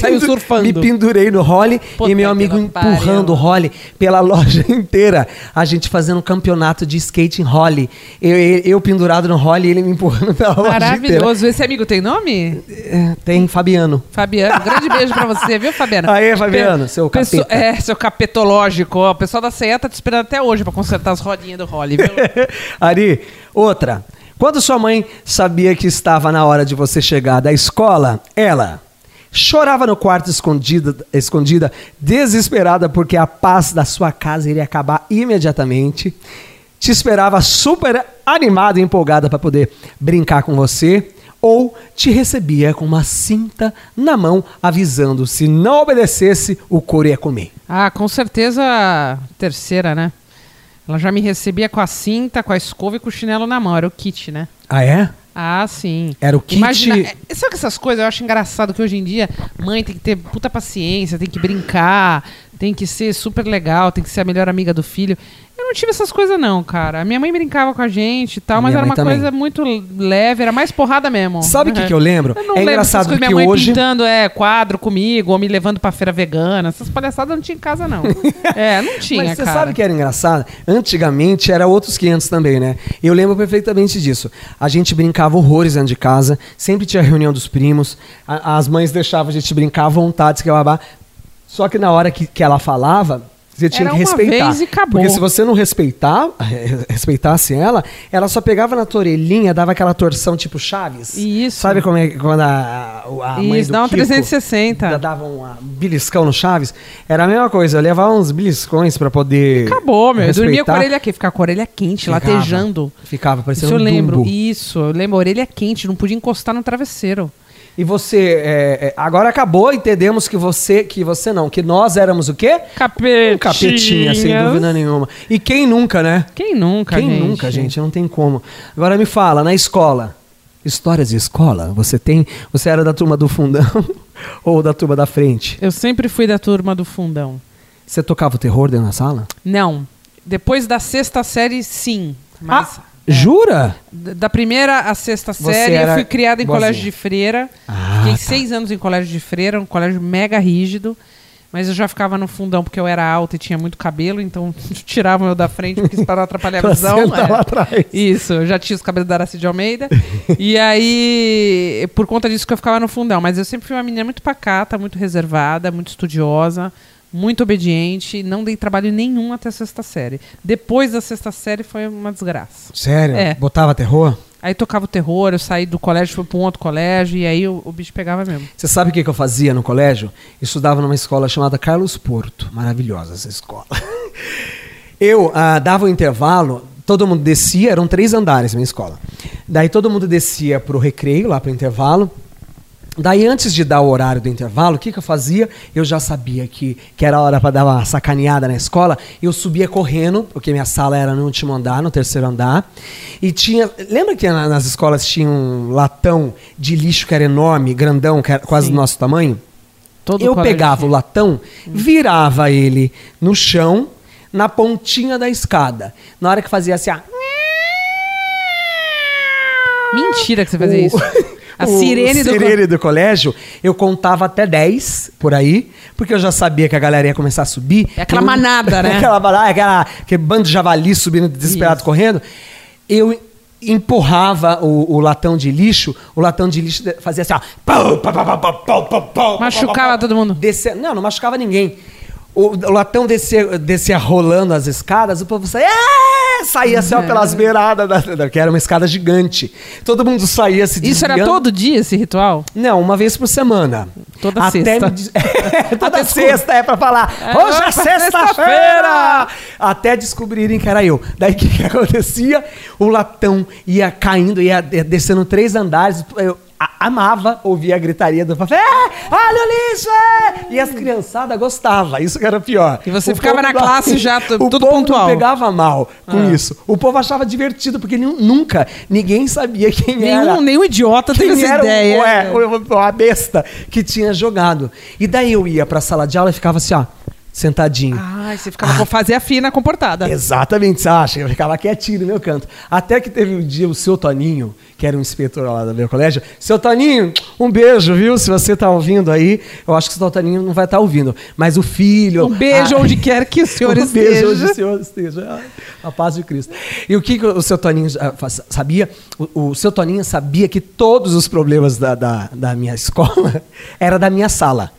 Speaker 3: Saiu surfando.
Speaker 2: me pendurei no Holly
Speaker 3: Puta
Speaker 2: e meu amigo empurrando o Holly pela (laughs) loja inteira. A gente fazendo um campeonato de skate em Holly. Eu, eu, eu pendurado no Holly e ele me empurrando pela (laughs) loja inteira.
Speaker 3: Maravilhoso. Esse amigo tem nome?
Speaker 2: É, Tem Fabiano.
Speaker 3: Fabiano. Grande beijo pra você, viu, Fabiano?
Speaker 2: Aê, Fabiano, seu
Speaker 3: pesso-
Speaker 2: capeta.
Speaker 3: É, seu capetológico. O pessoal da CEA tá te esperando até hoje pra consertar as rodinhas do Holly, viu?
Speaker 2: Ari, outra. Quando sua mãe sabia que estava na hora de você chegar da escola, ela chorava no quarto escondida, escondida, desesperada porque a paz da sua casa iria acabar imediatamente. Te esperava super animada e empolgada para poder brincar com você. Ou te recebia com uma cinta na mão, avisando se não obedecesse, o couro ia comer.
Speaker 3: Ah, com certeza terceira, né? Ela já me recebia com a cinta, com a escova e com o chinelo na mão. Era o kit, né?
Speaker 2: Ah, é?
Speaker 3: Ah, sim.
Speaker 2: Era o kit-
Speaker 3: Imagina, é, sabe que essas coisas eu acho engraçado que hoje em dia mãe tem que ter puta paciência, tem que brincar, tem que ser super legal, tem que ser a melhor amiga do filho. Eu não tive essas coisas não, cara. A minha mãe brincava com a gente e tal, mas era uma
Speaker 2: também.
Speaker 3: coisa muito leve, era mais porrada mesmo.
Speaker 2: Sabe o que, que eu lembro?
Speaker 3: Eu não
Speaker 2: é
Speaker 3: lembro
Speaker 2: engraçado
Speaker 3: coisas,
Speaker 2: que
Speaker 3: minha mãe
Speaker 2: hoje.
Speaker 3: pintando é, quadro comigo, ou me levando pra feira vegana. Essas palhaçadas não tinha em casa, não. (laughs) é, não tinha,
Speaker 2: Mas você
Speaker 3: cara.
Speaker 2: sabe que era engraçado? Antigamente era outros 500 também, né? Eu lembro perfeitamente disso. A gente brincava horrores dentro de casa, sempre tinha reunião dos primos, a- as mães deixavam a gente brincar à vontade, que babá. Só que na hora que, que ela falava, você tinha
Speaker 3: Era
Speaker 2: que
Speaker 3: uma
Speaker 2: respeitar.
Speaker 3: vez e acabou.
Speaker 2: Porque se você não respeitar, (laughs) respeitasse ela, ela só pegava na tua orelhinha, dava aquela torção tipo Chaves.
Speaker 3: Isso.
Speaker 2: Sabe como é que quando a, a mãe
Speaker 3: Isso, dá um
Speaker 2: Kiko
Speaker 3: 360.
Speaker 2: Dava um ah, beliscão no Chaves? Era a mesma coisa, eu levava uns beliscões pra poder.
Speaker 3: Acabou, meu. Eu dormia com a
Speaker 2: respeitar.
Speaker 3: orelha aqui, ficava com a orelha quente,
Speaker 2: Ficava.
Speaker 3: latejando.
Speaker 2: Ficava
Speaker 3: Isso
Speaker 2: parecendo
Speaker 3: eu
Speaker 2: um
Speaker 3: lembro.
Speaker 2: dumbo.
Speaker 3: Isso, eu lembro. A orelha quente, não podia encostar no travesseiro.
Speaker 2: E você, é, é, agora acabou, entendemos que você, que você não, que nós éramos o quê?
Speaker 3: Capetinha.
Speaker 2: Um capetinha, sem dúvida nenhuma. E quem nunca, né?
Speaker 3: Quem nunca,
Speaker 2: quem
Speaker 3: gente?
Speaker 2: nunca, gente? Não tem como. Agora me fala, na escola, histórias de escola, você tem, você era da turma do fundão (laughs) ou da turma da frente?
Speaker 3: Eu sempre fui da turma do fundão.
Speaker 2: Você tocava o terror dentro da sala?
Speaker 3: Não. Depois da sexta série, sim. Mas
Speaker 2: ah, jura?
Speaker 3: d- da primeira à sexta
Speaker 2: Você
Speaker 3: série, eu fui criada em
Speaker 2: boazinha.
Speaker 3: colégio de freira.
Speaker 2: Ah,
Speaker 3: Fiquei
Speaker 2: tá.
Speaker 3: seis anos em colégio de freira, um colégio mega rígido. Mas eu já ficava no fundão porque eu era alta e tinha muito cabelo, então (laughs) tiravam eu da frente porque para atrapalhar a
Speaker 2: Pra
Speaker 3: visão.
Speaker 2: sentar
Speaker 3: é.
Speaker 2: lá atrás.
Speaker 3: Isso, eu já tinha os cabelos da Aracide Almeida. (laughs) e aí, por conta disso que eu ficava no fundão. Mas eu sempre fui uma menina muito pacata, muito reservada, muito estudiosa, muito obediente. Não dei trabalho nenhum até a sexta série. Depois da sexta série foi uma desgraça.
Speaker 2: Sério?
Speaker 3: É.
Speaker 2: Botava terror?
Speaker 3: Aí tocava o terror, eu saí do colégio, fui para um outro colégio, e aí o, o bicho pegava mesmo.
Speaker 2: Você sabe o que, que eu fazia no colégio? Eu estudava numa escola chamada Carlos Porto. Maravilhosa essa escola. (laughs) Eu ah, dava o intervalo, todo mundo descia, eram três andares minha escola. Daí todo mundo descia pro recreio, lá pro intervalo. Daí, antes de dar o horário do intervalo, o que, que eu fazia? Eu já sabia que, que era hora para dar uma sacaneada na escola. Eu subia correndo, porque minha sala era no último andar, no terceiro andar. E tinha. Lembra que na- nas escolas tinha um latão de lixo que era enorme, grandão, que era quase
Speaker 3: Sim.
Speaker 2: do nosso tamanho?
Speaker 3: Todo
Speaker 2: eu pegava o latão, virava ele no chão, na pontinha da escada. Na hora que fazia assim, ah,
Speaker 3: Mentira que você fazia
Speaker 2: o-
Speaker 3: isso. (laughs) A sirene, do,
Speaker 2: sirene co... do colégio, eu contava até 10 por aí, porque eu já sabia que a galera ia começar a subir.
Speaker 3: É aquela
Speaker 2: eu...
Speaker 3: manada, (laughs) é né?
Speaker 2: aquela manada, é aquela, aquele bando de javali subindo desesperado
Speaker 3: Isso.
Speaker 2: correndo. Eu empurrava o, o, latão de lixo, o latão de lixo fazia assim, ó. Pau, pau, pau,
Speaker 3: machucava todo mundo.
Speaker 2: Descia, não, não machucava ninguém. O, o latão descia, descia rolando as escadas, o povo saía. Saía assim, ó, pelas beiradas, da, da- que era uma escada gigante. Todo mundo saía se
Speaker 3: Isso era todo dia esse ritual?
Speaker 2: Não, uma vez por semana.
Speaker 3: Toda
Speaker 2: Até
Speaker 3: sexta. (laughs)
Speaker 2: É, toda
Speaker 3: Até
Speaker 2: sexta é pra falar.
Speaker 3: É,
Speaker 2: Hoje é sexta-feira! Até descobrirem que era eu. Daí o (laughs) que, que acontecia? O latão ia caindo, ia de- descendo três andares. Eu amava ouvir a gritaria do papai. É, olha o lixo! é!" E as criançadas gostavam. Isso que era pior.
Speaker 3: E você
Speaker 2: O
Speaker 3: ficava na classe já, tu- (laughs)
Speaker 2: o
Speaker 3: tudo
Speaker 2: povo
Speaker 3: pontual.
Speaker 2: Não pegava mal com
Speaker 3: Ah.
Speaker 2: isso. O povo achava divertido, porque nu- nunca ninguém sabia quem era.
Speaker 3: Nenhum, nenhum idiota teve
Speaker 2: Quem
Speaker 3: essa ideia.
Speaker 2: O, é, o- a besta que tinha jogado. E daí eu ia pra sala de aula e ficava assim, ó, sentadinho.
Speaker 3: Ai, você ficava fazia a fina comportada.
Speaker 2: Exatamente, você acha? Eu ficava quietinho no meu canto. Até que teve um dia o seu Toninho, que era um inspetor lá do meu colégio. Seu Toninho, um beijo, viu? Se você tá ouvindo aí, eu acho que o seu Toninho não vai estar ouvindo. Mas o filho.
Speaker 3: Um beijo
Speaker 2: a-
Speaker 3: onde quer que o (laughs) senhor
Speaker 2: um beijo
Speaker 3: esteja.
Speaker 2: onde o senhor esteja. A paz de Cristo. E o que, que o seu Toninho ah, sabia? O, o seu Toninho sabia que todos os problemas da, da, da minha (laughs) escola era da minha sala.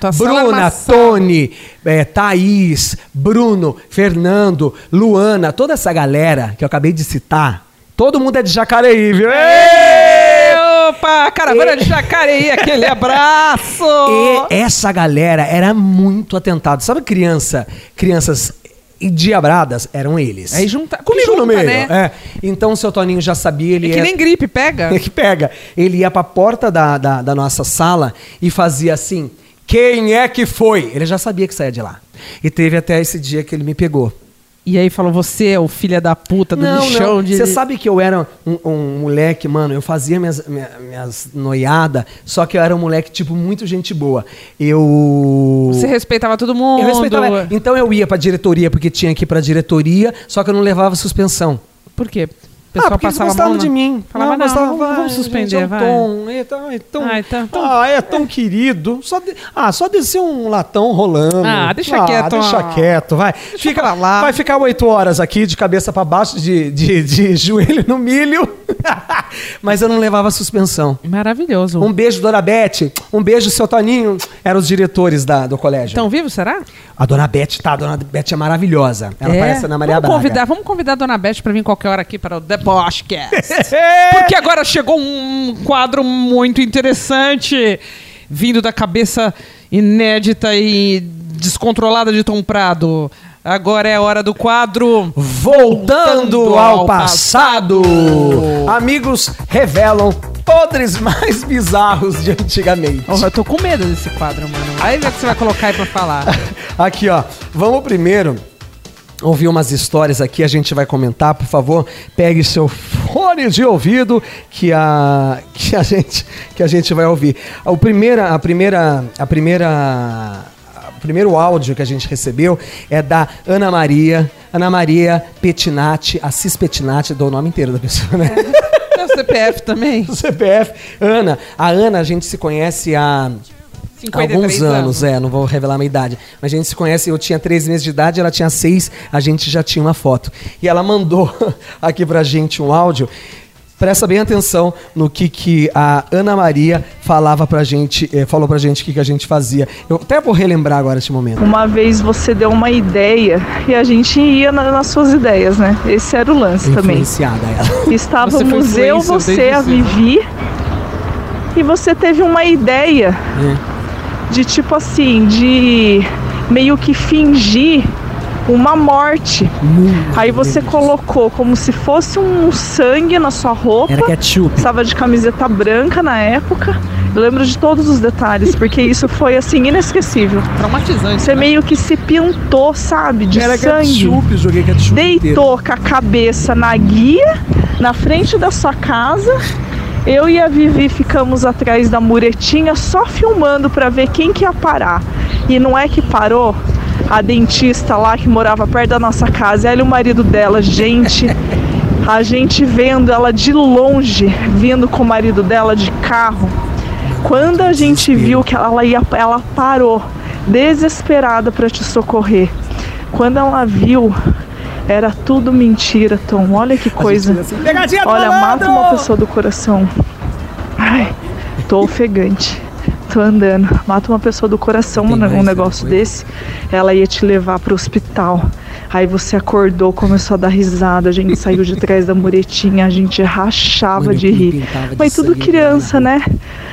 Speaker 3: Tua era
Speaker 2: Bruna. Tony, eh, Thaís, Bruno, Fernando, Luana, toda essa galera que eu acabei de citar, todo mundo é de Jacareí, viu? Ê!
Speaker 3: Opa, caravana de Jacareí, aquele (laughs) abraço!
Speaker 2: E essa galera era muito atentado. Sabe criança, crianças endiabradas? Eram eles.
Speaker 3: Aí junta-
Speaker 2: Comigo no
Speaker 3: junta,
Speaker 2: meio.
Speaker 3: né?
Speaker 2: É. Então o seu Toninho já sabia, ele
Speaker 3: É que
Speaker 2: ia-
Speaker 3: nem gripe, pega. (laughs)
Speaker 2: É que pega. Ele ia pra porta da, da, da nossa sala e fazia assim: quem é que foi? Ele já sabia que saía de lá. E teve até esse dia que ele me pegou.
Speaker 3: E aí falou, você é o filho da puta do
Speaker 2: Não,
Speaker 3: lixão
Speaker 2: não.
Speaker 3: de...
Speaker 2: Você sabe que eu era um, um moleque, mano, eu fazia minhas, minha- minhas noiadas, só que eu era um moleque, tipo, muito gente boa. Eu.
Speaker 3: Você respeitava todo mundo.
Speaker 2: Eu respeitava. Então eu ia pra diretoria porque tinha que ir pra diretoria, só que eu não levava suspensão.
Speaker 3: Por quê? Pessoal
Speaker 2: ah, porque
Speaker 3: passava
Speaker 2: eles gostavam
Speaker 3: mal na-
Speaker 2: de mim.
Speaker 3: Falava, não,
Speaker 2: gostava,
Speaker 3: vamos,
Speaker 2: vai,
Speaker 3: vamos suspender,
Speaker 2: gente, é o
Speaker 3: vai.
Speaker 2: Tom, é tão, é tão,
Speaker 3: Ah, então- então-
Speaker 2: ah, é tão querido. Só de- ah, só descer um latão rolando.
Speaker 3: Ah, deixa quieto,
Speaker 2: Deixa
Speaker 3: ah.
Speaker 2: quieto, vai. Fica
Speaker 3: pra lá.
Speaker 2: Vai ficar oito horas aqui de cabeça pra baixo, de, de, de (laughs) joelho no milho. (laughs) Mas eu não levava suspensão.
Speaker 3: Maravilhoso.
Speaker 2: Um beijo, Dona Beth. Um beijo, seu Toninho. Eram os diretores da, do colégio.
Speaker 3: Estão vivos, será?
Speaker 2: a Dona Beth, tá? A Dona Beth é maravilhosa. Ela
Speaker 3: É?
Speaker 2: parece a Ana Maria
Speaker 3: vamos
Speaker 2: Braga.
Speaker 3: convidar, vamos convidar a Dona Beth pra vir qualquer hora aqui para o Debochcast. (laughs) Porque agora chegou um quadro muito interessante, vindo da cabeça inédita e descontrolada de Tom Prado. Agora é hora do quadro
Speaker 2: Voltando ao passado. Amigos revelam podres mais bizarros de antigamente.
Speaker 3: Oh, eu tô com medo desse quadro, mano. Aí vê o que você vai colocar aí pra falar. (laughs)
Speaker 2: Aqui, ó. Vamos primeiro ouvir umas histórias aqui, a gente vai comentar, por favor. Pegue seu fone de ouvido que a que a gente que a gente vai ouvir. O primeira, a primeira, a primeira o primeiro áudio que a gente recebeu é da Ana Maria, Ana Maria Petinati, Assis Petinati, dou o nome inteiro da pessoa, né?
Speaker 3: Tem o CPF também. (laughs)
Speaker 2: CPF. Ana, a Ana a gente se conhece há
Speaker 3: 53
Speaker 2: alguns anos, é, não vou revelar a minha idade. Mas a gente se conhece, eu tinha três meses de idade, ela tinha seis, a gente já tinha uma foto. E ela mandou (laughs) aqui pra gente um áudio. Presta bem atenção no que, que a Ana Maria falava pra gente, eh, falou pra gente o que, que a gente fazia. Eu até vou relembrar agora este momento.
Speaker 4: Uma vez você deu uma ideia e a gente ia na- nas suas ideias, né? Esse era o lance também.
Speaker 2: Influenciada ela. (laughs)
Speaker 4: Estava
Speaker 3: Você
Speaker 4: no
Speaker 3: foi
Speaker 4: museu,
Speaker 3: influencer
Speaker 4: você, a. Vivi, e você teve uma ideia de tipo assim, de meio que fingir uma morte. Aí você colocou como se fosse um sangue na sua roupa.
Speaker 2: Era ketchup.
Speaker 4: Estava de camiseta branca na época. Eu lembro de todos os detalhes, porque isso foi assim inesquecível.
Speaker 3: Traumatizante.
Speaker 4: Você
Speaker 3: né?
Speaker 4: meio que se pintou, sabe, de
Speaker 2: Era
Speaker 4: sangue.
Speaker 2: ketchup, joguei ketchup inteiro.
Speaker 4: Deitou com a cabeça na guia, na frente da sua casa. Eu e a Vivi ficamos atrás da muretinha só filmando pra ver quem que ia parar. E não é que parou a dentista lá que morava perto da nossa casa, ela e o marido dela, gente. A gente vendo ela de longe, vindo com o marido dela de carro. Quando a gente viu que ela ia, ela parou, desesperada para te socorrer. Quando ela viu, era tudo mentira, Tom. Olha que coisa.
Speaker 2: Assim,
Speaker 4: Olha, mata uma pessoa do coração. Ai, tô (laughs) ofegante. tô andando. Mata uma pessoa do coração,
Speaker 2: Tem
Speaker 4: um, negócio desse. Ela ia te levar pro hospital. Aí você acordou, começou a dar risada, a gente saiu de trás da muretinha, a gente rachava
Speaker 2: Mano,
Speaker 4: de rir.
Speaker 2: de
Speaker 4: Mas tudo criança, né?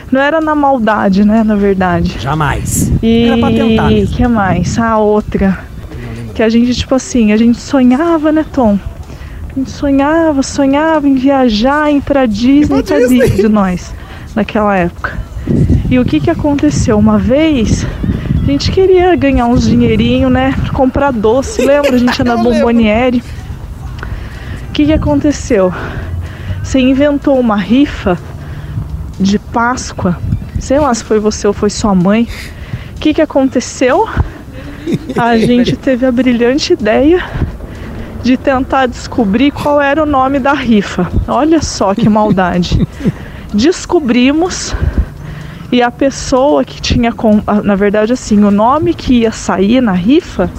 Speaker 4: Não era na maldade, né? Na verdade.
Speaker 2: Jamais.
Speaker 4: E
Speaker 2: Era pra tentar mesmo.
Speaker 4: que mais? A outra. Que a gente, tipo assim, a gente sonhava, né, Tom? A gente sonhava, sonhava em viajar, em ir pra Disney, pra Disney, nós, naquela época. E o que que aconteceu? Uma vez, a gente queria ganhar uns dinheirinho, né? pra Comprar doce, lembra? A gente ia na. Bomboniere. O que que aconteceu? Você inventou uma rifa de Páscoa. Sei lá se foi você ou foi sua mãe. O que que aconteceu? (laughs) A gente teve a brilhante ideia de tentar descobrir qual era o nome da rifa. Olha só que maldade. (laughs) Descobrimos e a pessoa que tinha, com- na verdade, assim, o nome que ia sair na rifa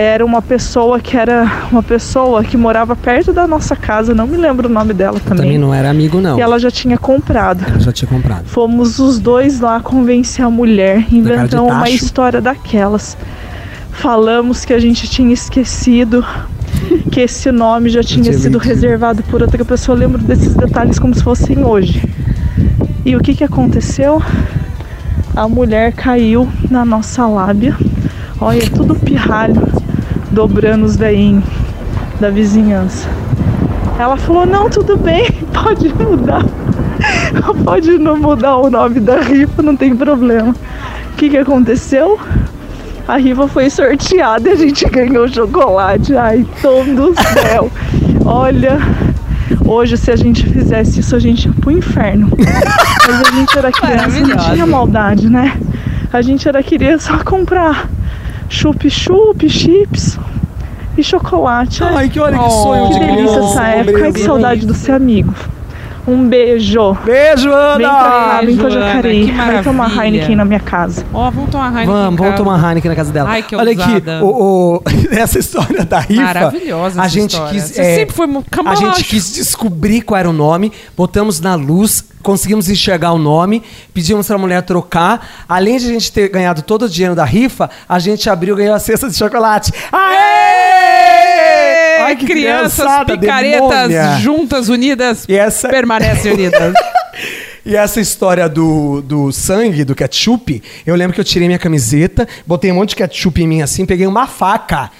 Speaker 4: era uma pessoa que era uma pessoa que morava perto da nossa casa. Não me lembro o nome dela
Speaker 2: Também
Speaker 4: também.
Speaker 2: não era amigo, não.
Speaker 4: E ela já tinha comprado.
Speaker 2: Eu já tinha comprado.
Speaker 4: Fomos os dois lá convencer a mulher, inventamos uma história daquelas. Falamos que a gente tinha esquecido, que esse nome já tinha
Speaker 2: tinha
Speaker 4: sido
Speaker 2: mentido.
Speaker 4: reservado por outra pessoa. Eu lembro desses detalhes como se fossem hoje. E o que, que aconteceu? A mulher caiu na nossa lábia. Olha, tudo pirralho, dobrando os veinhos da vizinhança. Ela falou: Não, tudo bem, (laughs) pode mudar. (laughs) Pode não mudar o nome da rifa, não tem problema. O que, que aconteceu? A rifa foi sorteada e a gente (laughs) ganhou chocolate. Ai, Tom do céu. Olha, hoje se a gente fizesse isso, a gente ia pro inferno. Mas a gente era criança, não tinha maldade, né? A gente era criança só comprar chup-chup, chips e chocolate. Ai,
Speaker 2: Ai, que olha que
Speaker 3: Oh,
Speaker 2: sonho
Speaker 4: que
Speaker 2: de
Speaker 4: delícia
Speaker 2: criança,
Speaker 4: essa época. Ai, que saudade do seu amigo. Um beijo.
Speaker 2: Beijo,
Speaker 4: Vem pra cá,
Speaker 2: Ana!
Speaker 4: vem pra Jacareí.
Speaker 3: Ana, que
Speaker 4: Vai tomar. Heineken na minha casa.
Speaker 3: Ó, vamos tomar Heineken.
Speaker 2: Vamos, vamos tomar Heineken na casa dela.
Speaker 3: Ai, que
Speaker 2: Olha aqui,
Speaker 3: ousada.
Speaker 2: o, o- (laughs) essa história da rifa.
Speaker 3: Maravilhosa
Speaker 2: a gente
Speaker 3: história.
Speaker 2: quis.
Speaker 3: Você
Speaker 2: é,
Speaker 3: sempre foi mu-
Speaker 2: A gente quis descobrir qual era o nome, botamos na luz, conseguimos enxergar o nome, pedimos pra mulher trocar. Além de a gente ter ganhado todo o dinheiro da rifa, a gente abriu e ganhou a cesta de chocolate. Aê! Ai, que
Speaker 3: crianças
Speaker 2: criançada
Speaker 3: picaretas
Speaker 2: demônia.
Speaker 3: juntas, unidas,
Speaker 2: E essa-
Speaker 3: permanecem unidas. (laughs)
Speaker 2: E essa história do, do sangue, do ketchup, eu lembro que eu tirei minha camiseta, botei um monte de ketchup em mim assim, peguei uma faca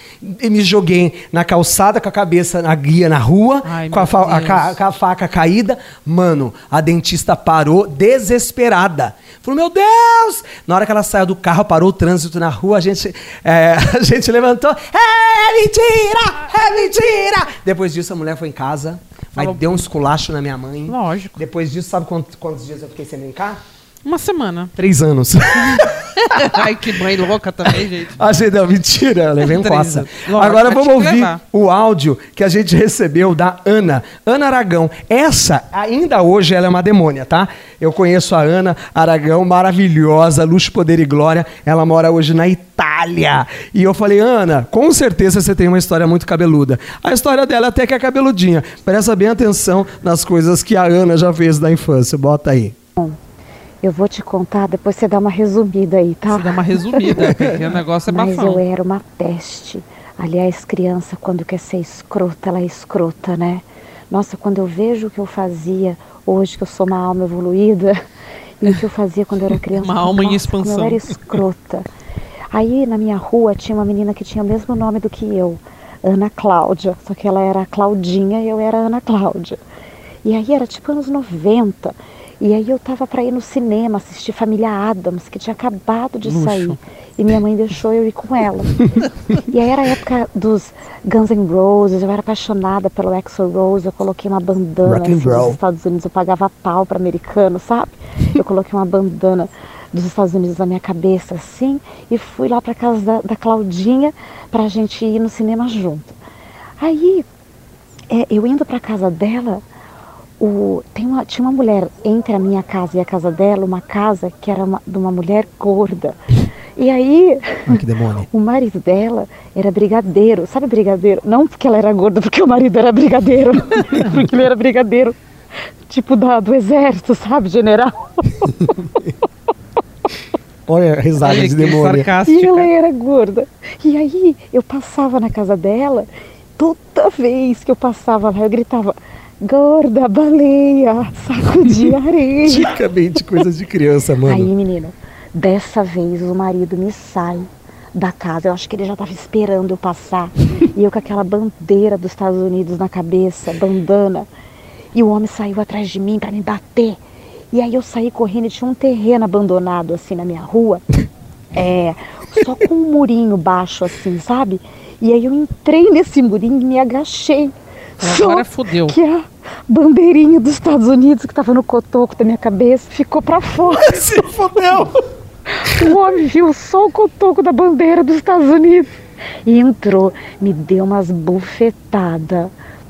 Speaker 2: e me joguei na calçada com a cabeça na guia na rua,
Speaker 3: Ai,
Speaker 2: com, a a ca- com a faca caída. Mano, a dentista parou desesperada. Falou, meu Deus! Na hora que ela saiu do carro, parou o trânsito na rua, a gente, é, (laughs) a gente levantou. É mentira! É mentira! Depois disso, a mulher foi em casa,
Speaker 3: Falou-
Speaker 2: deu um esculacho na minha mãe.
Speaker 3: Lógico.
Speaker 2: Depois disso, sabe quantos, quantos dias eu fiquei sem brincar?
Speaker 3: Uma semana.
Speaker 2: Três anos. (laughs)
Speaker 3: Ai, que mãe louca também, gente. (laughs)
Speaker 2: a gente, não, mentira, eu levei um coça. Agora vamos ouvir
Speaker 3: levar.
Speaker 2: o áudio que a gente recebeu da Ana. Ana Aragão. Essa, ainda hoje, ela é uma demônia, tá? Eu conheço a Ana Aragão, maravilhosa, luxo, poder e glória. Ela mora hoje na Itália. E eu falei, Ana, com certeza você tem uma história muito cabeluda. A história dela até que é cabeludinha. Presta bem atenção nas coisas que a Ana já fez da infância. Bota aí.
Speaker 5: Eu vou te contar, depois você dá uma resumida aí, tá?
Speaker 3: Você dá uma resumida, (laughs) porque o negócio é
Speaker 5: Mas
Speaker 3: bafão.
Speaker 5: eu era uma peste. Aliás, criança, quando quer ser escrota, ela é escrota, né? Nossa, quando eu vejo o que eu fazia hoje, que eu sou uma alma evoluída, (laughs) e o que eu fazia quando eu era criança.
Speaker 3: Uma alma em
Speaker 5: nossa, como
Speaker 3: expansão.
Speaker 5: Eu era escrota. Aí na minha rua tinha uma menina que tinha o mesmo nome do que eu, Ana Cláudia. Só que ela era a Claudinha e eu era Ana Cláudia. E aí era tipo anos 90. E aí eu tava pra ir no cinema assistir Família Adams, que tinha acabado de
Speaker 3: Luxo.
Speaker 5: sair. E minha mãe deixou eu ir com ela. (laughs) e aí era a época dos Guns N' Roses, eu era apaixonada pelo Axl Rose, eu coloquei uma bandana assim, dos Estados Unidos, eu pagava pau para americano, sabe? Eu coloquei uma bandana dos Estados Unidos na minha cabeça assim e fui lá para casa da, da Claudinha pra gente ir no cinema junto. Aí, é, eu indo pra casa dela, o, tem uma, tinha uma mulher entre a minha casa e a casa dela, uma casa que era uma- de uma mulher gorda. E aí,
Speaker 2: Ai, que demônio. (laughs)
Speaker 5: o marido dela era brigadeiro. Sabe brigadeiro? Não porque ela era gorda, porque o marido era brigadeiro. (laughs) porque ele era brigadeiro. Tipo da, do exército, sabe, general? (laughs)
Speaker 2: Olha a risada
Speaker 3: Olha
Speaker 2: de demônio.
Speaker 5: E ela era gorda. E aí eu passava na casa dela, toda vez que eu passava lá, eu gritava, gorda, baleia, saco de (laughs) areia.
Speaker 2: Tipicamente coisa de criança,
Speaker 5: Aí,
Speaker 2: mano.
Speaker 5: menina, dessa vez o marido me sai da casa. Eu acho que ele já estava esperando eu passar. e eu com aquela bandeira dos Estados Unidos na cabeça, bandana. E o homem saiu atrás de mim para me bater. E aí eu saí correndo e tinha um terreno abandonado assim na minha rua. É, só com um murinho baixo assim, sabe? E aí eu entrei nesse murinho e me agachei.
Speaker 3: Agora
Speaker 5: Só
Speaker 3: fudeu.
Speaker 5: que a bandeirinha dos Estados Unidos que tava no cotoco da minha cabeça ficou para fora. (laughs)
Speaker 2: Se fodeu.
Speaker 5: O homem viu só o cotoco da bandeira dos Estados Unidos. E entrou, me deu umas bufetadas.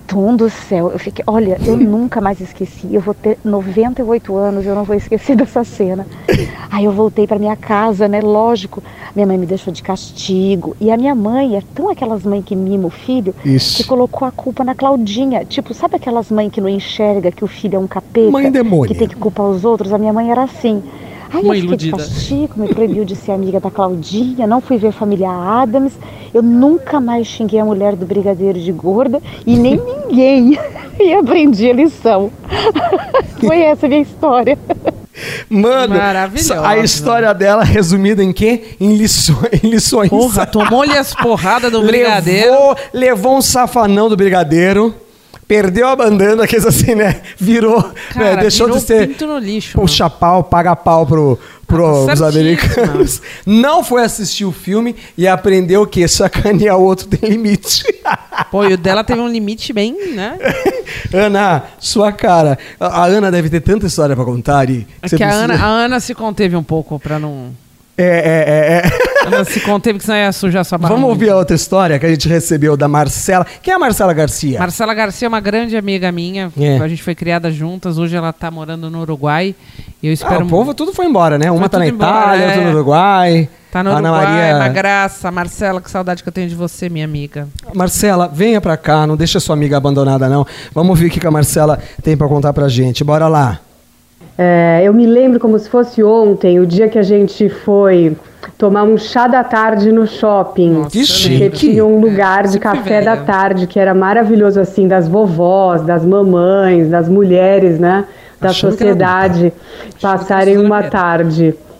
Speaker 5: Tom do céu, eu fiquei, olha, eu (laughs) nunca mais esqueci. Eu vou ter 98 anos, eu não vou esquecer (laughs) dessa cena. Aí eu voltei para minha casa, né? Lógico, minha mãe me deixou de castigo. E a minha mãe é tão aquelas mães que mimam o filho
Speaker 2: Ixi.
Speaker 5: que colocou a culpa na Claudinha. Tipo, sabe aquelas mães que não enxerga que o filho é um capeta?
Speaker 2: Mãe demônio.
Speaker 5: Que tem que culpar os outros? A minha mãe era assim. Aí
Speaker 3: Mãe
Speaker 5: eu fiquei de
Speaker 3: iludida.
Speaker 5: castigo, me proibiu de ser amiga da Claudinha, não fui ver a família Adams. Eu nunca mais xinguei a mulher do brigadeiro de gorda e nem (laughs) ninguém. (laughs) E aprendi a lição. (laughs) Foi essa a minha história.
Speaker 2: Mano,
Speaker 3: Maravilhosa.
Speaker 2: a história dela resumida em quê? Em lições. Em lições.
Speaker 3: Porra, tomou-lhe as porradas do brigadeiro.
Speaker 2: Levou, levou um safanão do brigadeiro. Perdeu a bandana, que assim, né? Virou.
Speaker 3: Cara,
Speaker 2: né, deixou
Speaker 3: virou
Speaker 2: de ser.
Speaker 3: pinto no lixo,
Speaker 2: Puxa pau, paga pau pro, pros
Speaker 3: certíssimo,
Speaker 2: americanos. Não foi assistir o filme e aprendeu que sacanear o outro tem limite. (laughs)
Speaker 3: Pô, e o dela teve um limite bem, né? (laughs)
Speaker 2: Ana, sua cara. A Ana deve ter tanta história pra contar. E
Speaker 3: É que a Ana, a Ana se conteve um pouco pra não.
Speaker 2: É, é, é, é.
Speaker 3: Ana se conteve que senão ia sujar sua barra.
Speaker 2: Vamos ouvir a outra história que a gente recebeu da Marcela. Quem é a Marcela Garcia?
Speaker 3: Marcela Garcia é uma grande amiga minha.
Speaker 2: É.
Speaker 3: A gente foi criada juntas. Hoje ela tá morando no Uruguai. Eu
Speaker 2: Ah,
Speaker 3: espero.
Speaker 2: o povo tudo foi embora, né? Uma
Speaker 3: Foi
Speaker 2: tá na
Speaker 3: tudo embora,
Speaker 2: Itália,
Speaker 3: é.
Speaker 2: outra no Uruguai.
Speaker 3: Tá no
Speaker 2: Ana
Speaker 3: Uruguai,
Speaker 2: Maria.
Speaker 3: na graça. Marcela, que saudade que eu tenho de você, minha amiga.
Speaker 2: Marcela, venha pra cá, não deixa sua amiga abandonada, não. Vamos ver o que que a Marcela tem pra contar pra gente. Bora lá.
Speaker 6: É, eu me lembro como se fosse ontem, o dia que a gente foi tomar um chá da tarde no shopping.
Speaker 3: Nossa,
Speaker 2: Que chique.
Speaker 6: tinha um lugar de
Speaker 3: sempre
Speaker 6: café
Speaker 3: velha.
Speaker 6: da tarde que era maravilhoso, assim, das vovós, das mamães, das mulheres, né? Da
Speaker 2: Achando
Speaker 6: sociedade passarem uma
Speaker 3: era.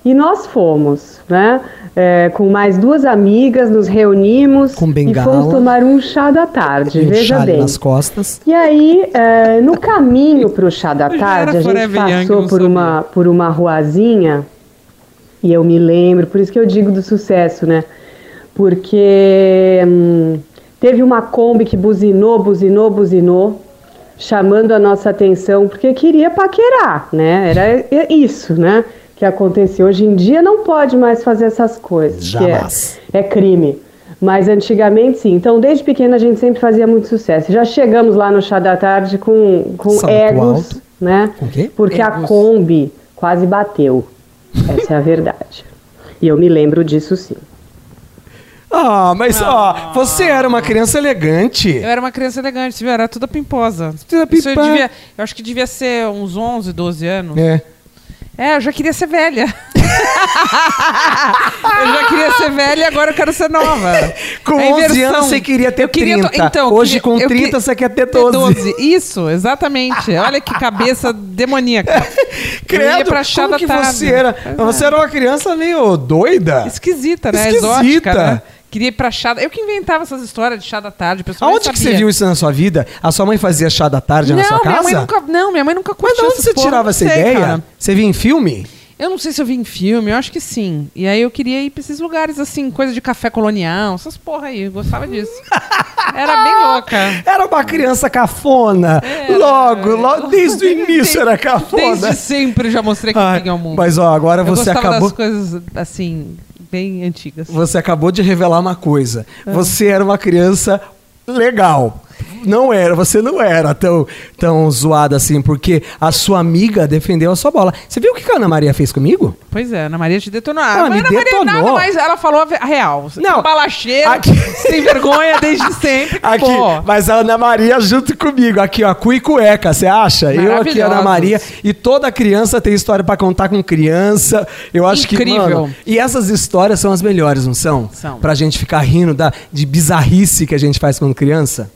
Speaker 6: E nós fomos, né? É, com mais duas amigas, nos reunimos
Speaker 2: Com
Speaker 6: e
Speaker 2: bengala.
Speaker 6: fomos tomar um chá da tarde.
Speaker 2: E um
Speaker 6: Veja bem.
Speaker 2: nas costas.
Speaker 6: E aí, é, no caminho para o chá da tarde, a gente passou por uma, por uma ruazinha, e eu me lembro, por isso que eu digo do sucesso, né? Porque hum, teve uma Kombi que buzinou, buzinou, buzinou, chamando a nossa atenção, porque queria paquerar, né? Era isso, né? Que aconteceu. Hoje em dia não pode mais fazer essas coisas. que é-
Speaker 2: Jamais.
Speaker 6: é crime. Mas antigamente sim. Então, desde pequena a gente sempre fazia muito sucesso. Já chegamos lá no chá da tarde com, com
Speaker 2: Salto
Speaker 6: egos,
Speaker 2: alto.
Speaker 6: né?
Speaker 2: Com quê?
Speaker 6: Porque a
Speaker 3: Egos.
Speaker 6: Kombi quase bateu. Essa é a verdade. E eu me lembro disso sim.
Speaker 2: Ah, mas ó, você era uma criança elegante.
Speaker 3: Eu era uma criança elegante, você viu? Era toda pimposa.
Speaker 2: Toda
Speaker 3: Isso eu,
Speaker 2: pimpa-
Speaker 3: devia, eu acho que devia ser uns 11, 12 anos.
Speaker 2: É.
Speaker 3: É, eu já queria ser velha. (laughs) eu já queria ser velha e agora eu quero ser nova.
Speaker 2: Com
Speaker 3: É
Speaker 2: 11
Speaker 3: inversão.
Speaker 2: anos você queria ter
Speaker 3: Eu queria to-
Speaker 2: 30.
Speaker 3: então, eu
Speaker 2: Hoje
Speaker 3: queria-
Speaker 2: com
Speaker 3: eu
Speaker 2: 30
Speaker 3: queria-
Speaker 2: você quer ter 12.
Speaker 3: Isso, exatamente. Olha que cabeça demoníaca. (laughs)
Speaker 2: Credo,
Speaker 3: pra
Speaker 2: como que
Speaker 3: tarde.
Speaker 2: você era? Você
Speaker 3: é.
Speaker 2: era uma criança meio doida.
Speaker 3: Esquisita, né?
Speaker 2: Esquisita.
Speaker 3: Exótica, né? Queria ir pra chá. Eu que inventava essas histórias de chá da tarde.
Speaker 2: Aonde que você viu isso na sua vida? A sua mãe fazia chá da tarde na
Speaker 3: não,
Speaker 2: sua
Speaker 3: minha
Speaker 2: casa?
Speaker 3: mãe nunca, não, minha mãe nunca
Speaker 2: Mas de onde você
Speaker 3: porra,
Speaker 2: tirava essa
Speaker 3: sei,
Speaker 2: ideia?
Speaker 3: cara.
Speaker 2: Você via em filme?
Speaker 3: Eu não sei se eu vi em filme, eu acho que sim. E aí eu queria ir pra esses lugares, assim, coisa de café colonial, essas porra aí, eu gostava disso. (laughs) Era bem louca.
Speaker 2: Era uma criança cafona. Logo, logo, desde o início era cafona.
Speaker 3: Desde sempre já mostrei que
Speaker 2: Ai,
Speaker 3: tinha o mundo.
Speaker 2: mas ó, agora
Speaker 3: eu
Speaker 2: você
Speaker 3: gostava
Speaker 2: acabou.
Speaker 3: das coisas, assim, bem antigas.
Speaker 2: Você acabou de revelar uma coisa.
Speaker 3: É.
Speaker 2: Você era uma criança legal. Não era, você não era tão, tão zoada assim, porque a sua amiga defendeu a sua bola. Você viu o que a Ana Maria fez comigo?
Speaker 3: Pois é, Ana Maria te detonou.
Speaker 2: Ela
Speaker 3: Ah,
Speaker 2: me
Speaker 3: Ana Maria
Speaker 2: detonou.
Speaker 3: nada mais, ela falou a real.
Speaker 2: Não,
Speaker 3: é balacheira,
Speaker 2: aqui- (laughs)
Speaker 3: sem vergonha desde sempre.
Speaker 2: Aqui,
Speaker 3: Pô,
Speaker 2: mas a Ana Maria junto comigo, aqui, ó, cu e cueca, você acha? Eu aqui, Ana. Maria, e toda criança tem história pra contar com criança. Eu acho que,
Speaker 3: Incrível.
Speaker 2: mano, e essas histórias são as melhores, não são?
Speaker 3: São.
Speaker 2: Pra gente ficar rindo da, de bizarrice que a gente faz quando criança.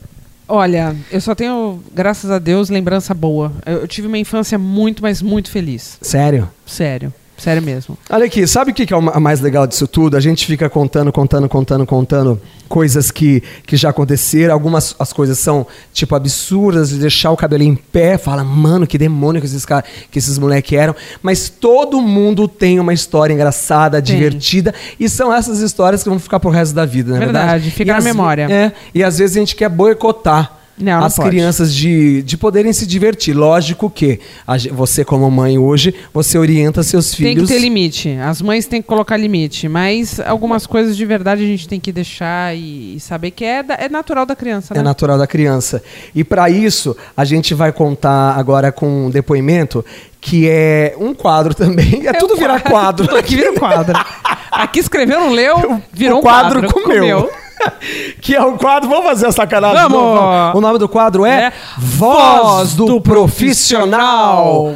Speaker 3: Olha, eu só tenho, graças a Deus, lembrança boa. Eu, eu tive uma infância muito, mas muito feliz.
Speaker 2: Sério?
Speaker 3: Sério. Sério mesmo.
Speaker 2: Olha aqui, sabe o que é o ma- mais legal disso tudo? A gente fica contando, contando, contando, contando coisas que, que já aconteceram. Algumas as coisas são, tipo, absurdas, de deixar o cabelo em pé. Fala, mano, que demônio que esses, cara, que esses moleques eram. Mas todo mundo tem uma história engraçada,
Speaker 3: Tem.
Speaker 2: divertida. E são essas histórias que vão ficar pro resto da vida, não é verdade?
Speaker 3: Verdade, fica
Speaker 2: E
Speaker 3: na memória.
Speaker 2: É, e às vezes a gente quer boicotar.
Speaker 3: Não, não
Speaker 2: as
Speaker 3: pode.
Speaker 2: crianças de, de poderem se divertir. Lógico que a você, como mãe hoje, você orienta seus
Speaker 3: Tem
Speaker 2: filhos.
Speaker 3: que ter limite. As mães têm que colocar limite. Mas algumas coisas de verdade a gente tem que deixar e, e saber que é, da- é natural da criança, né?
Speaker 2: É natural da criança. E para isso, a gente vai contar agora com um depoimento que é um quadro também. (laughs) É, tudo virar quadro. (laughs)
Speaker 3: Tudo aqui vira um quadro. (laughs) Aqui escreveu, não leu, virou
Speaker 2: o
Speaker 3: um
Speaker 2: quadro
Speaker 3: quadro.
Speaker 2: comeu. (laughs) que é o quadro. Vamos fazer a sacanagem.
Speaker 3: Vamos!
Speaker 2: O nome do quadro é,
Speaker 3: É
Speaker 2: Voz do Profissional.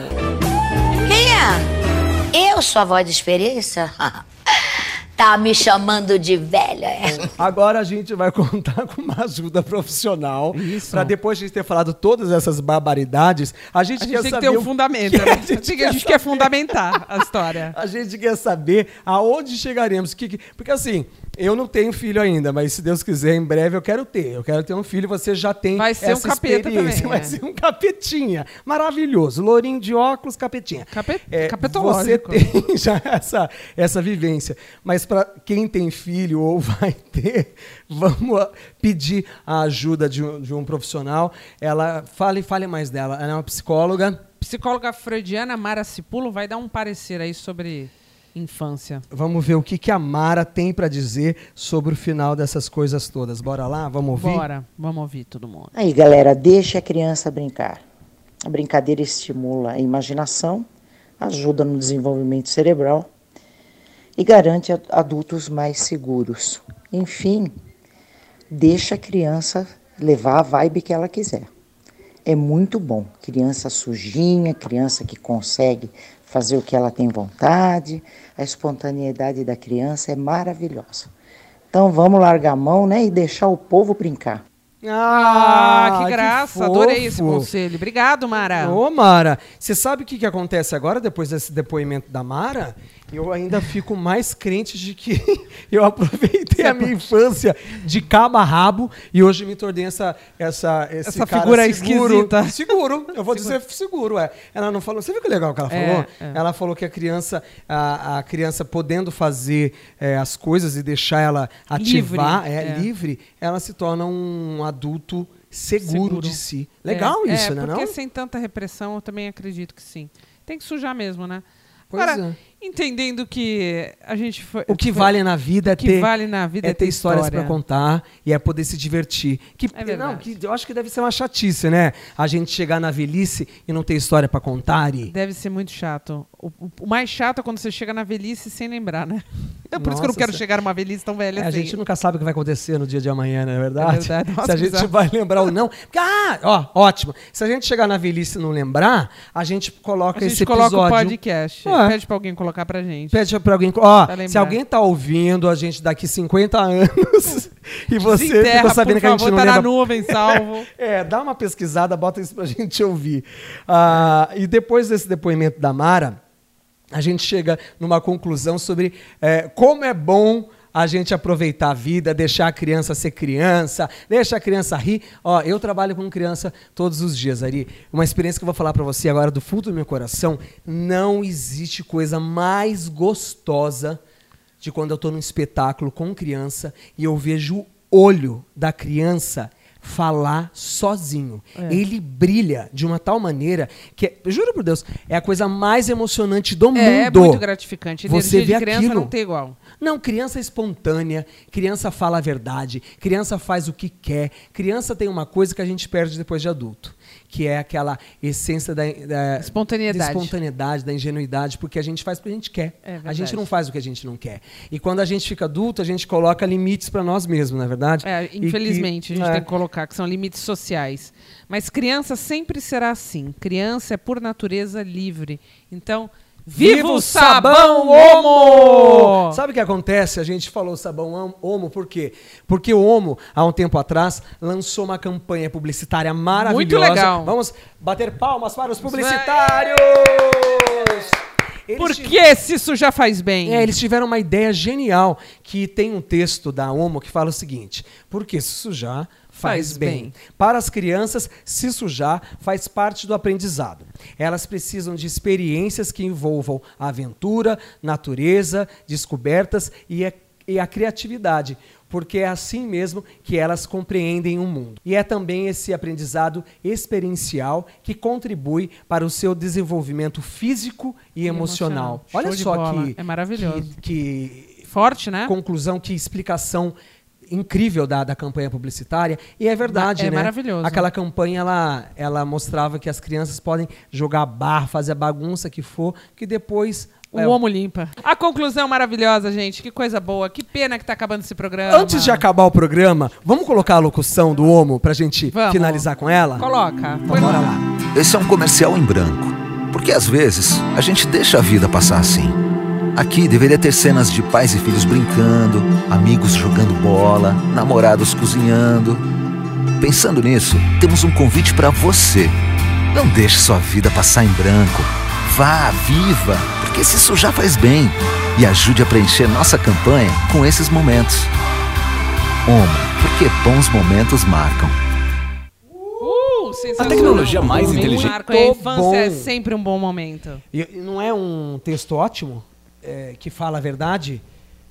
Speaker 7: Quem é? Eu, sua voz de experiência? (laughs) tá me chamando de velha?
Speaker 2: Agora a gente vai contar com uma ajuda profissional.
Speaker 3: Isso.
Speaker 2: Para depois de a gente ter falado todas essas barbaridades, a gente,
Speaker 3: A gente
Speaker 2: quer
Speaker 3: tem que
Speaker 2: saber
Speaker 3: ter um
Speaker 2: o
Speaker 3: fundamento.
Speaker 2: que
Speaker 3: né?
Speaker 2: a gente
Speaker 3: Tem que- a gente quer fundamentar a história.
Speaker 2: A gente quer saber aonde chegaremos. Que, que- porque assim, eu não tenho filho ainda, mas se Deus quiser, em breve eu quero ter. Eu quero ter um filho, você já tem
Speaker 3: Vai ser um
Speaker 2: essa
Speaker 3: capeta
Speaker 2: experiência.
Speaker 3: também, (laughs)
Speaker 2: Vai
Speaker 3: é.
Speaker 2: ser um capetinha. Maravilhoso. Lourinho de óculos, capetinha.
Speaker 3: Cape-
Speaker 2: Você
Speaker 3: capetológico.
Speaker 2: tem (laughs) já essa, essa vivência. Mas para quem tem filho ou (laughs) vai ter, vamos pedir a ajuda de um, de um profissional. Ela fale, fale mais dela. Ela é uma psicóloga.
Speaker 3: Psicóloga freudiana Mara Cipulo vai dar um parecer aí sobre infância.
Speaker 2: Vamos ver o que, que a Mara tem para dizer sobre o final dessas coisas todas. Bora lá? Vamos ouvir?
Speaker 3: Bora, vamos ouvir todo mundo.
Speaker 8: Aí, galera, deixe a criança brincar. A brincadeira estimula a imaginação, ajuda no desenvolvimento cerebral e garante adultos mais seguros. Enfim, deixa a criança levar a vibe que ela quiser. É muito bom. Criança sujinha, criança que consegue fazer o que ela tem vontade. A espontaneidade da criança é maravilhosa. Então vamos largar a mão, né, e deixar o povo brincar.
Speaker 3: Ah, que graça.
Speaker 2: fofo.
Speaker 3: Adorei esse conselho. Obrigado, Mara.
Speaker 2: Ô, Mara, você sabe o que, que acontece agora, depois desse depoimento da Mara? Eu ainda fico mais crente de que (laughs) eu aproveitei a minha infância de cabo a rabo e hoje me tornei essa, essa, esse
Speaker 3: Essa
Speaker 2: cara
Speaker 3: figura
Speaker 2: seguro.
Speaker 3: esquisita.
Speaker 2: Seguro, eu vou (laughs) dizer seguro, é. Ela não falou, você viu que legal que ela
Speaker 3: É,
Speaker 2: falou?
Speaker 3: é.
Speaker 2: Ela falou que a criança, a, a criança podendo fazer é, as coisas e deixar ela ativar,
Speaker 3: Livre,
Speaker 2: é,
Speaker 3: é.
Speaker 2: livre, ela se torna um adulto seguro,
Speaker 3: Seguro.
Speaker 2: de si. Legal
Speaker 3: É,
Speaker 2: isso,
Speaker 3: é,
Speaker 2: né?
Speaker 3: Porque
Speaker 2: não?
Speaker 3: sem tanta repressão, eu também acredito que sim. Tem que sujar mesmo, né?
Speaker 2: Pois
Speaker 3: Agora,
Speaker 2: é.
Speaker 3: Entendendo que a gente foi.
Speaker 2: O que
Speaker 3: foi-
Speaker 2: vale na vida é ter,
Speaker 3: vale na vida
Speaker 2: é
Speaker 3: é
Speaker 2: ter histórias
Speaker 3: história.
Speaker 2: pra contar e é poder se divertir. Que,
Speaker 3: É
Speaker 2: não, que eu acho que deve ser uma chatice, né? A gente chegar na velhice e não ter história pra contar. E...
Speaker 3: Deve ser muito chato. O, o- mais chato é quando você chega na velhice sem lembrar, né? (laughs) É por isso que eu não
Speaker 2: Nossa,
Speaker 3: quero
Speaker 2: cê-
Speaker 3: chegar numa velhice tão velha
Speaker 2: É, a
Speaker 3: assim.
Speaker 2: gente nunca sabe o que vai acontecer no dia de amanhã, não é verdade?
Speaker 3: É verdade. Nossa,
Speaker 2: Se a gente
Speaker 3: bizarro.
Speaker 2: vai lembrar ou não. Porque, ah, ó, ótimo. Se a gente chegar na velhice e não lembrar, a gente coloca
Speaker 3: A gente
Speaker 2: esse
Speaker 3: coloca
Speaker 2: episódio.
Speaker 3: o podcast.
Speaker 2: É.
Speaker 3: Pede pra alguém colocar pra gente.
Speaker 2: Pede pra alguém. Ó,
Speaker 3: Pra
Speaker 2: se alguém tá ouvindo a gente daqui 50 anos (laughs) e você
Speaker 3: Desenterra,
Speaker 2: ficou sabendo que a gente
Speaker 3: favor,
Speaker 2: não
Speaker 3: tá
Speaker 2: lembra.
Speaker 3: na nuvem, salvo. (laughs)
Speaker 2: É, dá uma pesquisada, bota isso pra gente ouvir. Ah, e depois desse depoimento da Mara, a gente chega numa conclusão sobre é, como é bom a gente aproveitar a vida, deixar a criança ser criança, deixar a criança rir. Ó, eu trabalho com criança todos os dias, Ari. Uma experiência que eu vou falar pra você agora do fundo do meu coração. Não existe coisa mais gostosa de quando eu tô num espetáculo com criança e eu vejo o olho da criança falar sozinho. Ele brilha de uma tal maneira que, é- juro por Deus, é a coisa mais emocionante do mundo.
Speaker 3: É, é muito gratificante.
Speaker 2: Você
Speaker 3: Energia
Speaker 2: vê
Speaker 3: de criança
Speaker 2: aquilo.
Speaker 3: não tem igual.
Speaker 2: Não, criança é espontânea, criança fala a verdade, criança faz o que quer. Criança tem uma coisa que a gente perde depois de adulto, que é aquela essência da, da
Speaker 3: Espontaneidade.
Speaker 2: da espontaneidade, da ingenuidade, porque a gente faz o que a gente quer.
Speaker 3: É
Speaker 2: a gente não faz o que a gente não quer. E quando a gente fica adulto, a gente coloca limites para nós mesmos, na é verdade?
Speaker 3: É,
Speaker 2: E que-
Speaker 3: infelizmente, a gente
Speaker 2: é.
Speaker 3: tem que colocar que são limites sociais. Mas criança sempre será assim. Criança é por natureza livre. Então, viva o sabão Omo!
Speaker 2: Sabe o que acontece? A gente falou sabão Om- Omo por quê? Porque o Omo, há um tempo atrás, lançou uma campanha publicitária maravilhosa.
Speaker 3: legal.
Speaker 2: Vamos bater palmas para os publicitários! Eles ti-
Speaker 3: Porque se isso já faz bem.
Speaker 2: É, eles tiveram uma ideia genial que tem um texto da Omo que fala o seguinte: porque se sujar faz, bem.
Speaker 3: bem.
Speaker 2: Para as crianças, se sujar faz parte do aprendizado. Elas precisam de experiências que envolvam a aventura, natureza, descobertas e a, e a criatividade. Porque é assim mesmo que elas compreendem o mundo. E é também esse aprendizado experiencial que contribui para o seu desenvolvimento físico e,
Speaker 3: E
Speaker 2: emocional.
Speaker 3: emocional.
Speaker 2: Olha só
Speaker 3: bola.
Speaker 2: que,
Speaker 3: É maravilhoso.
Speaker 2: que, que
Speaker 3: Forte, né?
Speaker 2: conclusão, que explicação incrível da, da campanha publicitária. E é verdade,
Speaker 3: é
Speaker 2: né?
Speaker 3: maravilhoso.
Speaker 2: Aquela campanha, ela, ela mostrava que as crianças podem jogar bar, fazer a bagunça que for, que depois...
Speaker 3: O
Speaker 2: é,
Speaker 3: Omo limpa. A conclusão maravilhosa, gente. Que coisa boa. Que pena que tá acabando esse programa.
Speaker 2: Antes de acabar o programa, vamos colocar a locução do Omo pra gente
Speaker 3: Vamos.
Speaker 2: finalizar com ela?
Speaker 3: Coloca.
Speaker 2: Então
Speaker 3: Põe
Speaker 2: bora
Speaker 3: lá.
Speaker 2: lá.
Speaker 9: Esse é um comercial em branco. Porque às vezes a gente deixa a vida passar assim. Aqui deveria ter cenas de pais e filhos brincando, amigos jogando bola, namorados cozinhando. Pensando nisso, temos um convite para você. Não deixe sua vida passar em branco. Vá, viva, porque se isso já faz bem. E ajude a preencher nossa campanha com esses momentos. Oma, porque bons momentos marcam.
Speaker 3: Uh.
Speaker 1: A tecnologia mais inteligente.
Speaker 3: Marco, a infância
Speaker 2: Bom.
Speaker 3: é sempre um bom momento.
Speaker 2: E, e não é um texto ótimo é, que fala a verdade?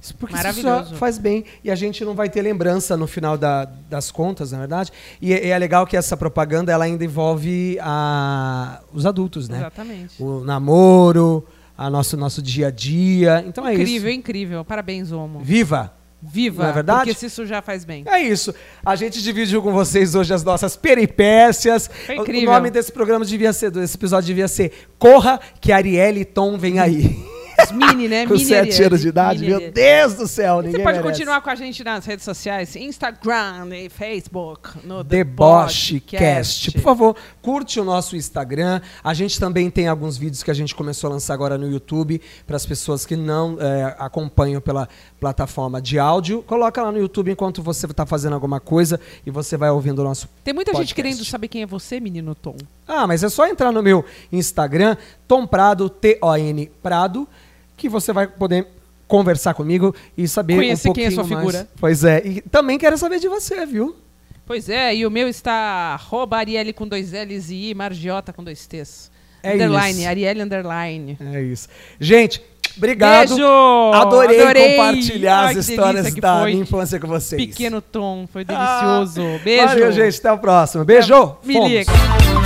Speaker 2: Isso Porque isso só faz bem e a gente não vai ter lembrança no final da- das contas, na verdade. E, é- é legal que essa propaganda ela ainda envolve a- os adultos, né?
Speaker 3: Exatamente.
Speaker 2: O namoro, a nosso nosso dia a dia. Então é
Speaker 3: incrível,
Speaker 2: isso.
Speaker 3: incrível. Parabéns, Omo.
Speaker 2: Viva!
Speaker 3: Viva.
Speaker 2: Não é verdade?
Speaker 3: Porque se isso já faz bem.
Speaker 2: É isso. A gente dividiu com vocês hoje as nossas peripécias.
Speaker 3: Foi
Speaker 2: O-
Speaker 3: incrível.
Speaker 2: O nome desse programa devia ser, desse episódio devia ser Corra que Arielle e Tom vem aí.
Speaker 3: Os mini, né?
Speaker 2: com
Speaker 3: mini
Speaker 2: sete
Speaker 3: Arielle,
Speaker 2: anos de idade.
Speaker 3: mini
Speaker 2: Meu. Deus do céu,
Speaker 3: Você pode
Speaker 2: merece.
Speaker 3: continuar com a gente nas redes sociais, Instagram e Facebook, no
Speaker 2: Debochecast. Por favor, curte o nosso Instagram. A gente também tem alguns vídeos que a gente começou a lançar agora no YouTube para as pessoas que não é, acompanham pela plataforma de áudio. Coloca lá no YouTube enquanto você está fazendo alguma coisa e você vai ouvindo o nosso
Speaker 3: Tem muita gente
Speaker 2: podcast.
Speaker 3: querendo saber quem é você, menino Tom.
Speaker 2: Ah, mas é só entrar no meu Instagram, Tom Prado, T-O-N Prado, que você vai poder conversar comigo e saber
Speaker 3: Conhecer
Speaker 2: um
Speaker 3: quem é
Speaker 2: pouquinho
Speaker 3: sua
Speaker 2: mais.
Speaker 3: figura.
Speaker 2: Pois é, e também quero saber de você, viu?
Speaker 3: Pois é, e o meu está arroba Arielle com dois L's e I, Margiota com dois T's.
Speaker 2: É
Speaker 3: underline,
Speaker 2: isso.
Speaker 3: Arielle underline.
Speaker 2: É isso. Gente, obrigado.
Speaker 3: Beijo!
Speaker 2: Adorei,
Speaker 3: Adorei!
Speaker 2: compartilhar
Speaker 3: Ai,
Speaker 2: as histórias da minha infância com vocês.
Speaker 3: Pequeno Tom, foi delicioso. Beijo!
Speaker 2: Valeu, gente. Até o próximo. Beijo.
Speaker 3: Me
Speaker 2: Fomos.
Speaker 3: liga.